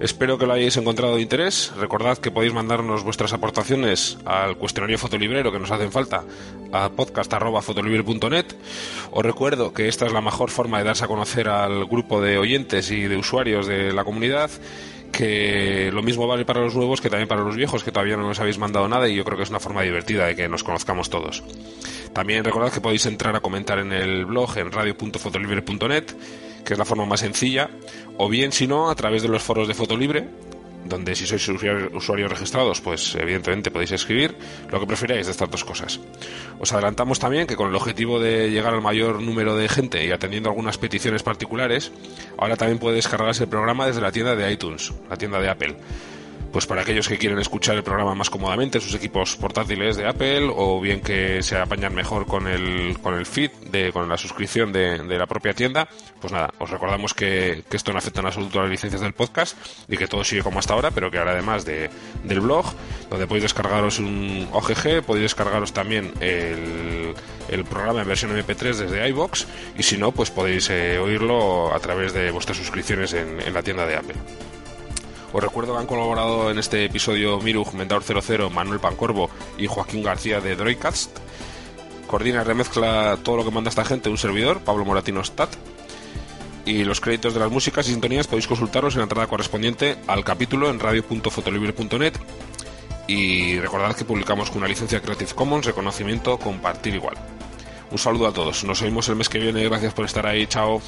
Espero que lo hayáis encontrado de interés. Recordad que podéis mandarnos vuestras aportaciones al cuestionario fotolibrero que nos hacen falta a podcast.fotolibre.net. Os recuerdo que esta es la mejor forma de darse a conocer al grupo de oyentes y de usuarios de la comunidad que lo mismo vale para los nuevos que también para los viejos que todavía no nos habéis mandado nada y yo creo que es una forma divertida de que nos conozcamos todos. También recordad que podéis entrar a comentar en el blog en radio.fotolibre.net, que es la forma más sencilla, o bien si no, a través de los foros de Fotolibre, donde si sois usuarios, registrados, pues evidentemente podéis escribir lo que prefiráis de estas dos cosas. Os adelantamos también que con el objetivo de llegar al mayor número de gente y atendiendo algunas peticiones particulares, ahora también puede descargarse el programa desde la tienda de iTunes, la tienda de Apple. Pues para aquellos que quieren escuchar el programa más cómodamente en sus equipos portátiles de Apple o bien que se apañan mejor con el, con el feed, de, con la suscripción de, la propia tienda, pues nada, os recordamos que, esto no afecta en absoluto a las licencias del podcast y que todo sigue como hasta ahora, pero que ahora además de, del blog, donde podéis descargaros un OGG, podéis descargaros también el, programa en versión MP3 desde iBox y si no, pues podéis eh, oírlo a través de vuestras suscripciones en la tienda de Apple. Os recuerdo que han colaborado en este episodio Miruj, Mendaur 00, Manuel Pancorbo y Joaquín García de Droidcast. Coordina y remezcla todo lo que manda esta gente un servidor, Pablo Moratino Stat. Y los créditos de las músicas y sintonías podéis consultarlos en la entrada correspondiente al capítulo en radio.fotolibre.net. Y recordad que publicamos con una licencia Creative Commons, reconocimiento, compartir igual. Un saludo a todos, nos vemos el mes que viene, gracias por estar ahí, chao.